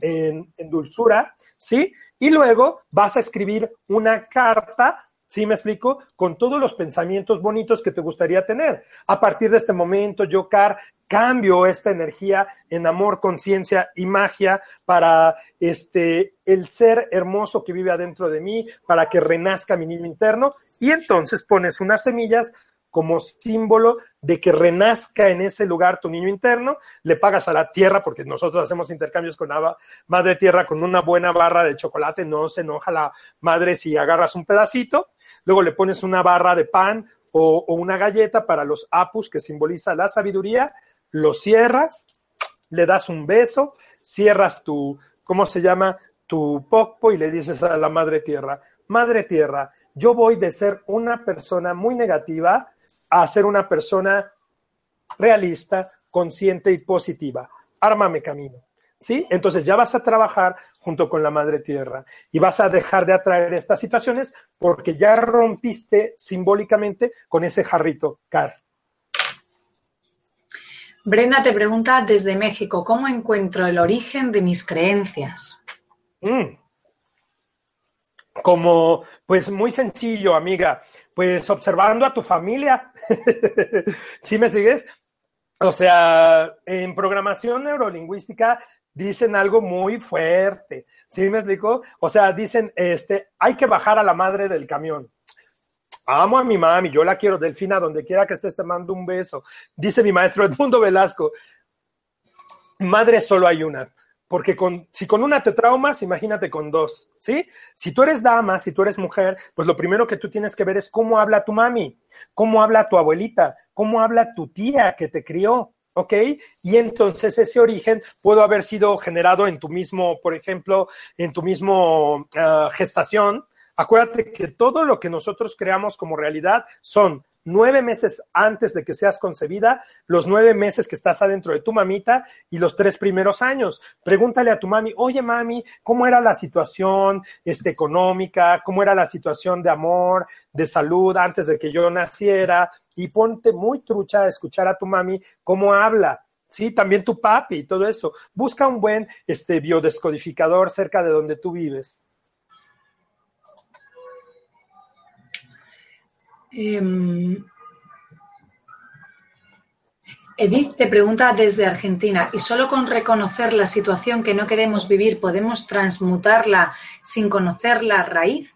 Speaker 2: en, dulzura, ¿sí? Y luego vas a escribir una carta ¿Sí me explico? Con todos los pensamientos bonitos que te gustaría tener. A partir de este momento, yo, Car, cambio esta energía en amor, conciencia y magia para este, el ser hermoso que vive adentro de mí, para que renazca mi niño interno. Y entonces pones unas semillas como símbolo de que renazca en ese lugar tu niño interno, le pagas a la tierra, porque nosotros hacemos intercambios con la madre tierra con una buena barra de chocolate, no se enoja la madre si agarras un pedacito, luego le pones una barra de pan o, una galleta para los apus, que simboliza la sabiduría, lo cierras, le das un beso, cierras tu, ¿cómo se llama? Tu popo y le dices a la madre tierra, madre tierra, yo voy de ser una persona muy negativa a ser una persona realista, consciente y positiva. Ármame camino. ¿Sí? Entonces ya vas a trabajar junto con la madre tierra y vas a dejar de atraer estas situaciones porque ya rompiste simbólicamente con ese jarrito car.
Speaker 1: Brenda te pregunta desde México, ¿cómo encuentro el origen de mis creencias? Mm.
Speaker 2: Como, pues muy sencillo, amiga pues observando a tu familia. ¿Sí me sigues? O sea, en programación neurolingüística dicen algo muy fuerte. ¿Sí me explico? O sea, dicen, este, hay que bajar a la madre del camión. Amo a mi mami, yo la quiero, Delfina, donde quiera que estés, te mando un beso. Dice mi maestro Edmundo Velasco, madre solo hay una. Porque con, si con una te traumas, imagínate con dos, ¿sí? Si tú eres dama, si tú eres mujer, pues lo primero que tú tienes que ver es cómo habla tu mami, cómo habla tu abuelita, cómo habla tu tía que te crió, ¿ok? Y entonces ese origen pudo haber sido generado en tu mismo, por ejemplo, en tu mismo ah, gestación. Acuérdate que todo lo que nosotros creamos como realidad son nueve meses antes de que seas concebida, los nueve meses que estás adentro de tu mamita y los tres primeros años. Pregúntale a tu mami, oye mami, ¿cómo era la situación este, económica? ¿Cómo era la situación de amor, de salud antes de que yo naciera? Y ponte muy trucha a escuchar a tu mami cómo habla. Sí, también tu papi y todo eso. Busca un buen este, biodescodificador cerca de donde tú vives.
Speaker 1: Em, Edith te pregunta desde Argentina, ¿y solo con reconocer la situación que no queremos vivir podemos transmutarla sin conocer la raíz?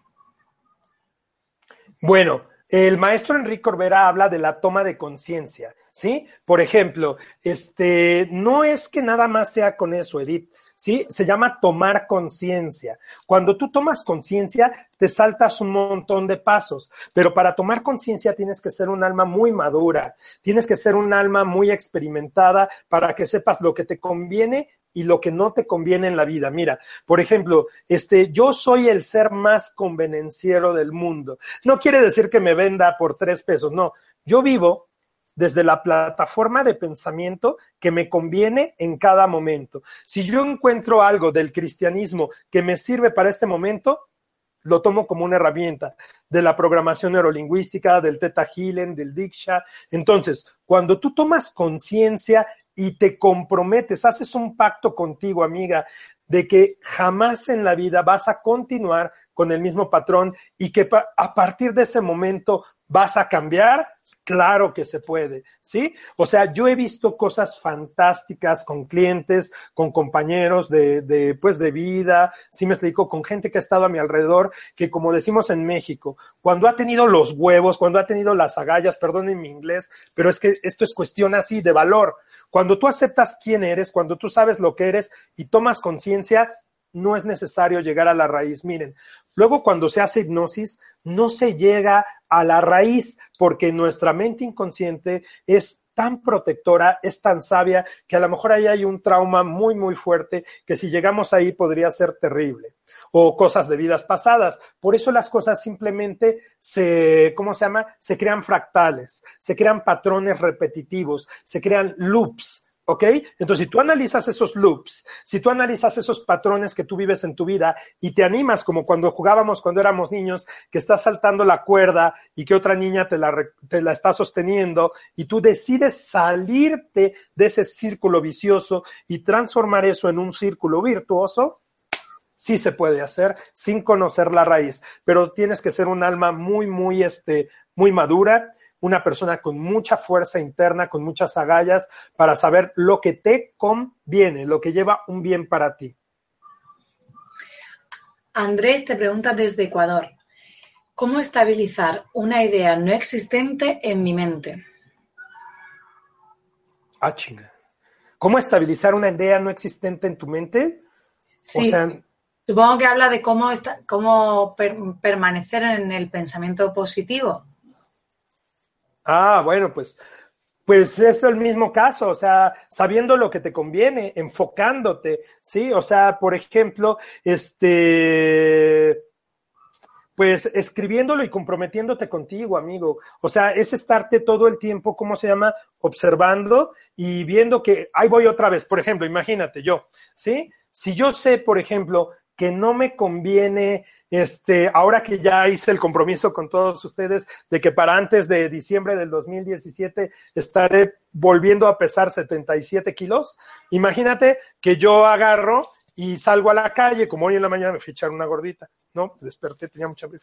Speaker 2: Bueno, el maestro Enrique Corbera habla de la toma de conciencia, ¿sí? Por ejemplo, este, no es que nada más sea con eso, Edith. ¿sí? Se llama tomar conciencia. Cuando tú tomas conciencia, te saltas un montón de pasos, pero para tomar conciencia tienes que ser un alma muy madura, tienes que ser un alma muy experimentada para que sepas lo que te conviene y lo que no te conviene en la vida. Mira, por ejemplo, este, yo soy el ser más convenenciero del mundo. No quiere decir que me venda por tres pesos, no. Yo vivo desde la plataforma de pensamiento que me conviene en cada momento. Si yo encuentro algo del cristianismo que me sirve para este momento, lo tomo como una herramienta de la programación neurolingüística, del Theta Healing, del Diksha. Entonces, cuando tú tomas conciencia y te comprometes, haces un pacto contigo, amiga, de que jamás en la vida vas a continuar con el mismo patrón y que a partir de ese momento ¿Vas a cambiar? Claro que se puede, ¿sí? O sea, yo he visto cosas fantásticas con clientes, con compañeros de, pues, de vida, sí me explico, con gente que ha estado a mi alrededor, que como decimos en México, cuando ha tenido los huevos, cuando ha tenido las agallas, perdonen mi inglés, pero es que esto es cuestión así de valor. Cuando tú aceptas quién eres, cuando tú sabes lo que eres y tomas conciencia, no es necesario llegar a la raíz. Miren, luego cuando se hace hipnosis, no se llega a la raíz porque nuestra mente inconsciente es tan protectora, es tan sabia, que a lo mejor ahí hay un trauma muy, muy fuerte que si llegamos ahí podría ser terrible o cosas de vidas pasadas. Por eso las cosas simplemente se, ¿cómo se llama? Se crean fractales, se crean patrones repetitivos, se crean loops. ¿Ok? Entonces, si tú analizas esos loops, si tú analizas esos patrones que tú vives en tu vida y te animas como cuando jugábamos cuando éramos niños, que estás saltando la cuerda y que otra niña te la, te la está sosteniendo y tú decides salirte de ese círculo vicioso y transformar eso en un círculo virtuoso, sí se puede hacer sin conocer la raíz, pero tienes que ser un alma muy, muy, este, muy madura, una persona con mucha fuerza interna, con muchas agallas, para saber lo que te conviene, lo que lleva un bien para ti.
Speaker 1: Andrés te pregunta desde Ecuador, ¿cómo estabilizar una idea no existente en mi mente?
Speaker 2: Ah, chinga. ¿Cómo estabilizar una idea no existente en tu mente?
Speaker 1: Sí. Supongo que habla de cómo, cómo permanecer en el pensamiento positivo.
Speaker 2: Ah, bueno, pues, pues es el mismo caso, o sea, sabiendo lo que te conviene, enfocándote, ¿sí? O sea, por ejemplo, este, pues escribiéndolo y comprometiéndote contigo, amigo. O sea, es estarte todo el tiempo, ¿cómo se llama? Observando y viendo que ahí voy otra vez. Por ejemplo, imagínate yo, ¿sí? Si yo sé, por ejemplo, que no me conviene, este, ahora que ya hice el compromiso con todos ustedes de que para antes de diciembre del 2017 estaré volviendo a pesar 77 kilos, imagínate que yo agarro y salgo a la calle, como hoy en la mañana me echar una gordita, ¿no? Desperté, tenía mucha hambre.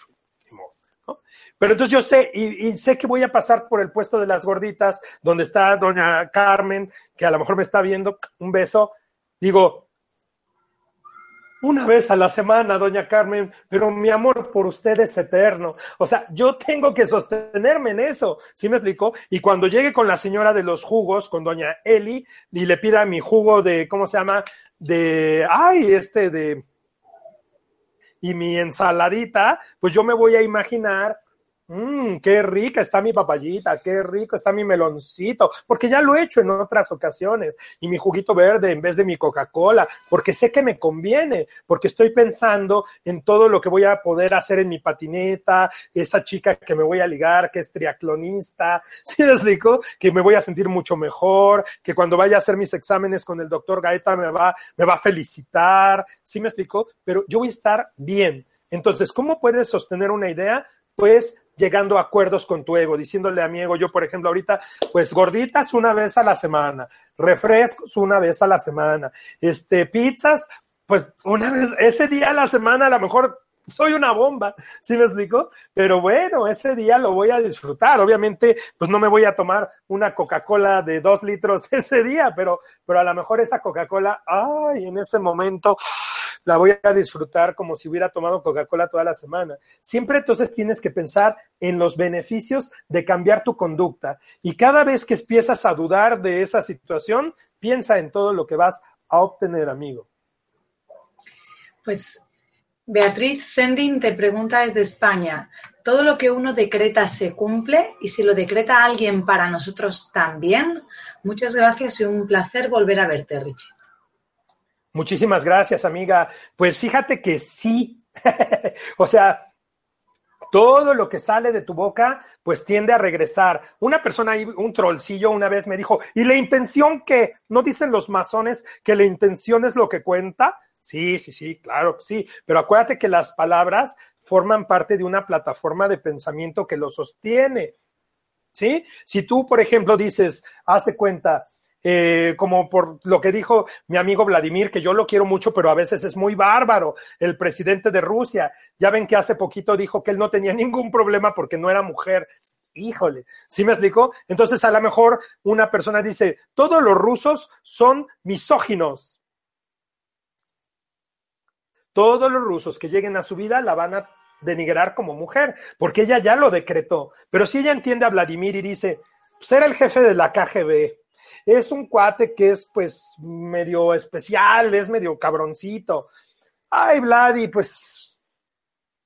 Speaker 2: Pero entonces yo sé, y, y, sé que voy a pasar por el puesto de las gorditas, donde está doña Carmen, que a lo mejor me está viendo, un beso, digo, una vez a la semana, doña Carmen, pero mi amor por usted es eterno. O sea, yo tengo que sostenerme en eso, ¿sí me explicó? Y cuando llegue con la señora de los jugos, con doña Eli, y le pida mi jugo de, ¿cómo se llama? De, ay, este de, y mi ensaladita, pues yo me voy a imaginar Mmm, qué rica está mi papayita, qué rico está mi meloncito, porque ya lo he hecho en otras ocasiones, y mi juguito verde en vez de mi Coca-Cola, porque sé que me conviene, porque estoy pensando en todo lo que voy a poder hacer en mi patineta, esa chica que me voy a ligar, que es triatlonista, ¿sí les explico? Que me voy a sentir mucho mejor, que cuando vaya a hacer mis exámenes con el doctor Gaeta me va, me va a felicitar, ¿sí me explico? Pero yo voy a estar bien. Entonces, ¿cómo puedes sostener una idea? Pues llegando a acuerdos con tu ego, diciéndole a mi ego, yo por ejemplo ahorita, pues gorditas una vez a la semana, refrescos una vez a la semana, este, pizzas, pues una vez, ese día a la semana a lo mejor soy una bomba, ¿sí me explico? Pero bueno, ese día lo voy a disfrutar. Obviamente, pues no me voy a tomar una Coca-Cola de dos litros ese día, pero, pero a lo mejor esa Coca-Cola, ay, en ese momento la voy a disfrutar como si hubiera tomado Coca-Cola toda la semana. Siempre entonces tienes que pensar en los beneficios de cambiar tu conducta. Y cada vez que empiezas a dudar de esa situación, piensa en todo lo que vas a obtener, amigo.
Speaker 1: Pues Beatriz Sendin te pregunta desde España, ¿todo lo que uno decreta se cumple? Y si lo decreta alguien para nosotros también. Muchas gracias y un placer volver a verte, Richie.
Speaker 2: Muchísimas gracias, amiga. Pues fíjate que sí. o sea, todo lo que sale de tu boca, pues tiende a regresar. Una persona, un trollcillo una vez me dijo, ¿y la intención qué? ¿No dicen los masones que la intención es lo que cuenta? Sí, sí, sí, claro sí, pero acuérdate que las palabras forman parte de una plataforma de pensamiento que lo sostiene. ¿Sí? Si tú, por ejemplo, dices, haz de cuenta, eh, como por lo que dijo mi amigo Vladimir, que yo lo quiero mucho, pero a veces es muy bárbaro, el presidente de Rusia. Ya ven que hace poquito dijo que él no tenía ningún problema porque no era mujer. Híjole, ¿sí me explico? Entonces a lo mejor una persona dice, todos los rusos son misóginos todos los rusos que lleguen a su vida la van a denigrar como mujer, porque ella ya lo decretó. Pero si ella entiende a Vladimir y dice, pues era el jefe de la KGB, es un cuate que es pues medio especial, es medio cabroncito. Ay, Vladi, pues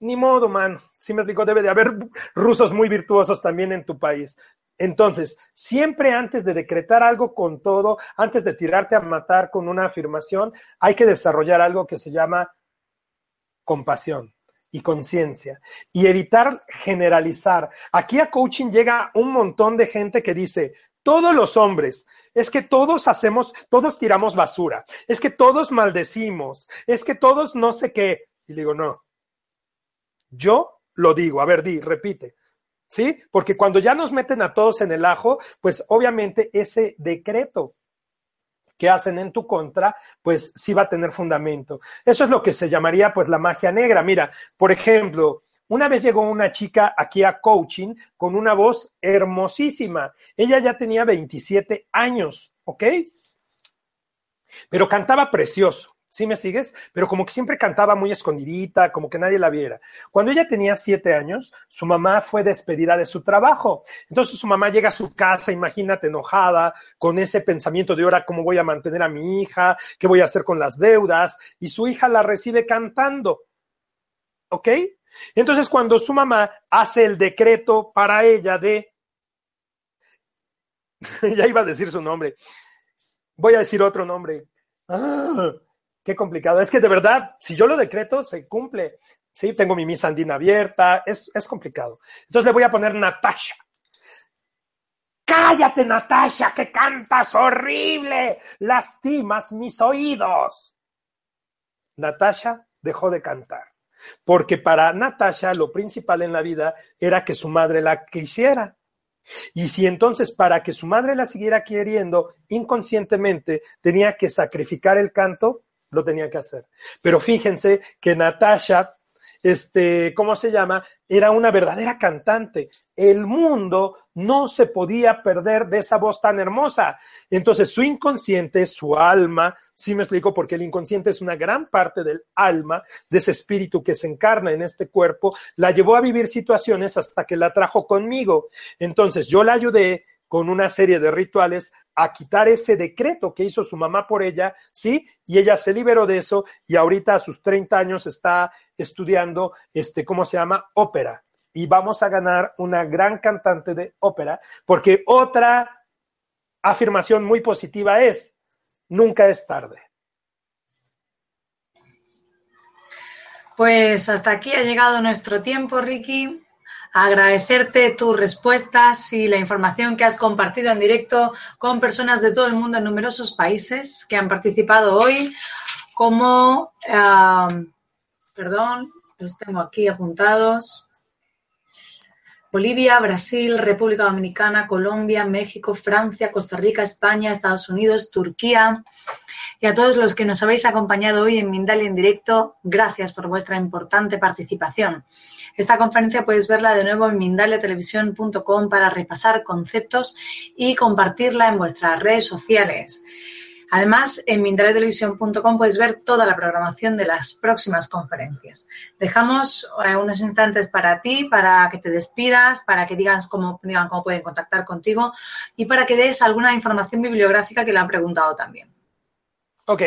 Speaker 2: ni modo, man. Si me explico, debe de haber rusos muy virtuosos también en tu país. Entonces, siempre antes de decretar algo con todo, antes de tirarte a matar con una afirmación, hay que desarrollar algo que se llama compasión y conciencia y evitar generalizar. Aquí a coaching llega un montón de gente que dice, todos los hombres, es que todos hacemos, todos tiramos basura, es que todos maldecimos, es que todos no sé qué. Y digo, no, yo lo digo, a ver, di, repite. ¿Sí? Porque cuando ya nos meten a todos en el ajo, pues obviamente ese decreto que hacen en tu contra, pues sí va a tener fundamento. Eso es lo que se llamaría pues la magia negra. Mira, por ejemplo, una vez llegó una chica aquí a coaching con una voz hermosísima. Ella ya tenía 27 años, ¿ok? Pero cantaba precioso. ¿Sí me sigues? Pero como que siempre cantaba muy escondidita, como que nadie la viera. Cuando ella tenía siete años, su mamá fue despedida de su trabajo. Entonces su mamá llega a su casa, imagínate, enojada, con ese pensamiento de ahora cómo voy a mantener a mi hija, qué voy a hacer con las deudas, y su hija la recibe cantando. ¿Ok? Entonces cuando su mamá hace el decreto para ella de... ya iba a decir su nombre. Voy a decir otro nombre. Ah, Qué complicado. Es que de verdad, si yo lo decreto, se cumple. Sí, tengo mi misa andina abierta. Es, es complicado. Entonces le voy a poner Natasha. Cállate, Natasha, que cantas horrible. Lastimas mis oídos. Natasha dejó de cantar. Porque para Natasha lo principal en la vida era que su madre la quisiera. Y si entonces para que su madre la siguiera queriendo, inconscientemente tenía que sacrificar el canto, lo tenía que hacer. Pero fíjense que Natasha, este, ¿cómo se llama? Era una verdadera cantante. El mundo no se podía perder de esa voz tan hermosa. Entonces, su inconsciente, su alma, sí me explico, porque el inconsciente es una gran parte del alma, de ese espíritu que se encarna en este cuerpo, la llevó a vivir situaciones hasta que la trajo conmigo. Entonces, yo la ayudé con una serie de rituales a quitar ese decreto que hizo su mamá por ella, ¿sí? Y ella se liberó de eso y ahorita a sus 30 años está estudiando, este, ¿cómo se llama? Ópera. Y vamos a ganar una gran cantante de ópera, porque otra afirmación muy positiva es, nunca es tarde.
Speaker 1: Pues hasta aquí ha llegado nuestro tiempo, Ricky agradecerte tus respuestas y la información que has compartido en directo con personas de todo el mundo en numerosos países que han participado hoy, como, perdón, los tengo aquí apuntados. Bolivia, Brasil, República Dominicana, Colombia, México, Francia, Costa Rica, España, Estados Unidos, Turquía, y a todos los que nos habéis acompañado hoy en Mindalia en directo, gracias por vuestra importante participación. Esta conferencia puedes verla de nuevo en mindaliatelevisión.com para repasar conceptos y compartirla en vuestras redes sociales. Además, en mindaliatelevisión.com puedes ver toda la programación de las próximas conferencias. Dejamos eh, unos instantes para ti, para que te despidas, para que digas cómo, digan cómo pueden contactar contigo y para que des alguna información bibliográfica que le han preguntado también.
Speaker 2: Ok,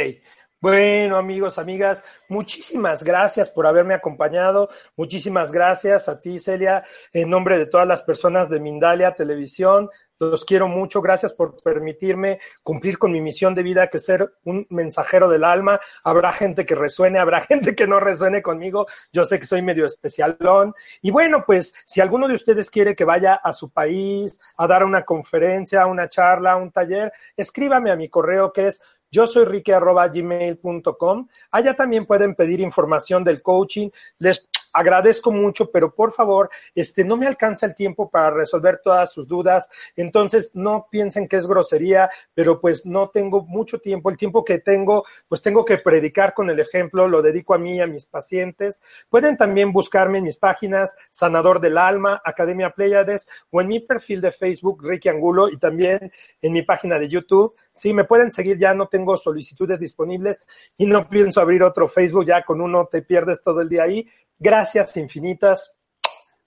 Speaker 2: bueno, amigos, amigas, muchísimas gracias por haberme acompañado. Muchísimas gracias a ti, Celia, en nombre de todas las personas de Mindalia Televisión. Los quiero mucho. Gracias por permitirme cumplir con mi misión de vida, que ser un mensajero del alma. Habrá gente que resuene, habrá gente que no resuene conmigo. Yo sé que soy medio especialón. Y bueno, pues si alguno de ustedes quiere que vaya a su país a dar una conferencia, una charla, un taller, escríbame a mi correo que es yo soy rique.gmail.com. Allá también pueden pedir información del coaching. Les agradezco mucho, pero por favor, este, no me alcanza el tiempo para resolver todas sus dudas. Entonces, no piensen que es grosería, pero pues no tengo mucho tiempo. El tiempo que tengo, pues tengo que predicar con el ejemplo, lo dedico a mí y a mis pacientes. Pueden también buscarme en mis páginas Sanador del Alma, Academia Pleiades o en mi perfil de Facebook, Ricky Angulo, y también en mi página de YouTube. Sí, me pueden seguir, ya no tengo solicitudes disponibles y no pienso abrir otro Facebook, ya con uno te pierdes todo el día ahí. Gracias infinitas.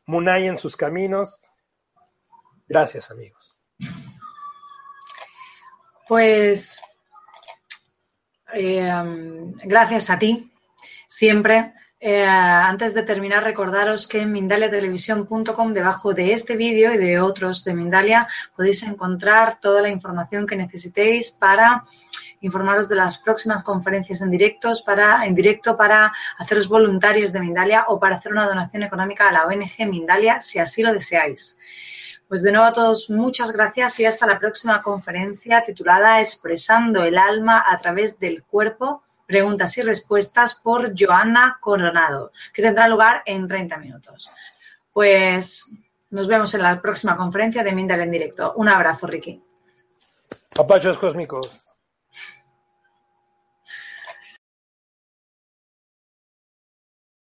Speaker 2: Munay en sus caminos. Gracias, amigos.
Speaker 1: Pues eh, gracias a ti, siempre. Eh, antes de terminar, recordaros que en mindaliatelevisión.com, debajo de este vídeo y de otros de Mindalia, podéis encontrar toda la información que necesitéis para informaros de las próximas conferencias en, directos para, en directo para haceros voluntarios de Mindalia o para hacer una donación económica a la ONG Mindalia, si así lo deseáis. Pues de nuevo a todos, muchas gracias y hasta la próxima conferencia titulada Expresando el alma a través del cuerpo preguntas y respuestas por Joana Coronado, que tendrá lugar en 30 minutos. Pues nos vemos en la próxima conferencia de Mindel en directo. Un abrazo, Ricky.
Speaker 2: Apachos cósmicos.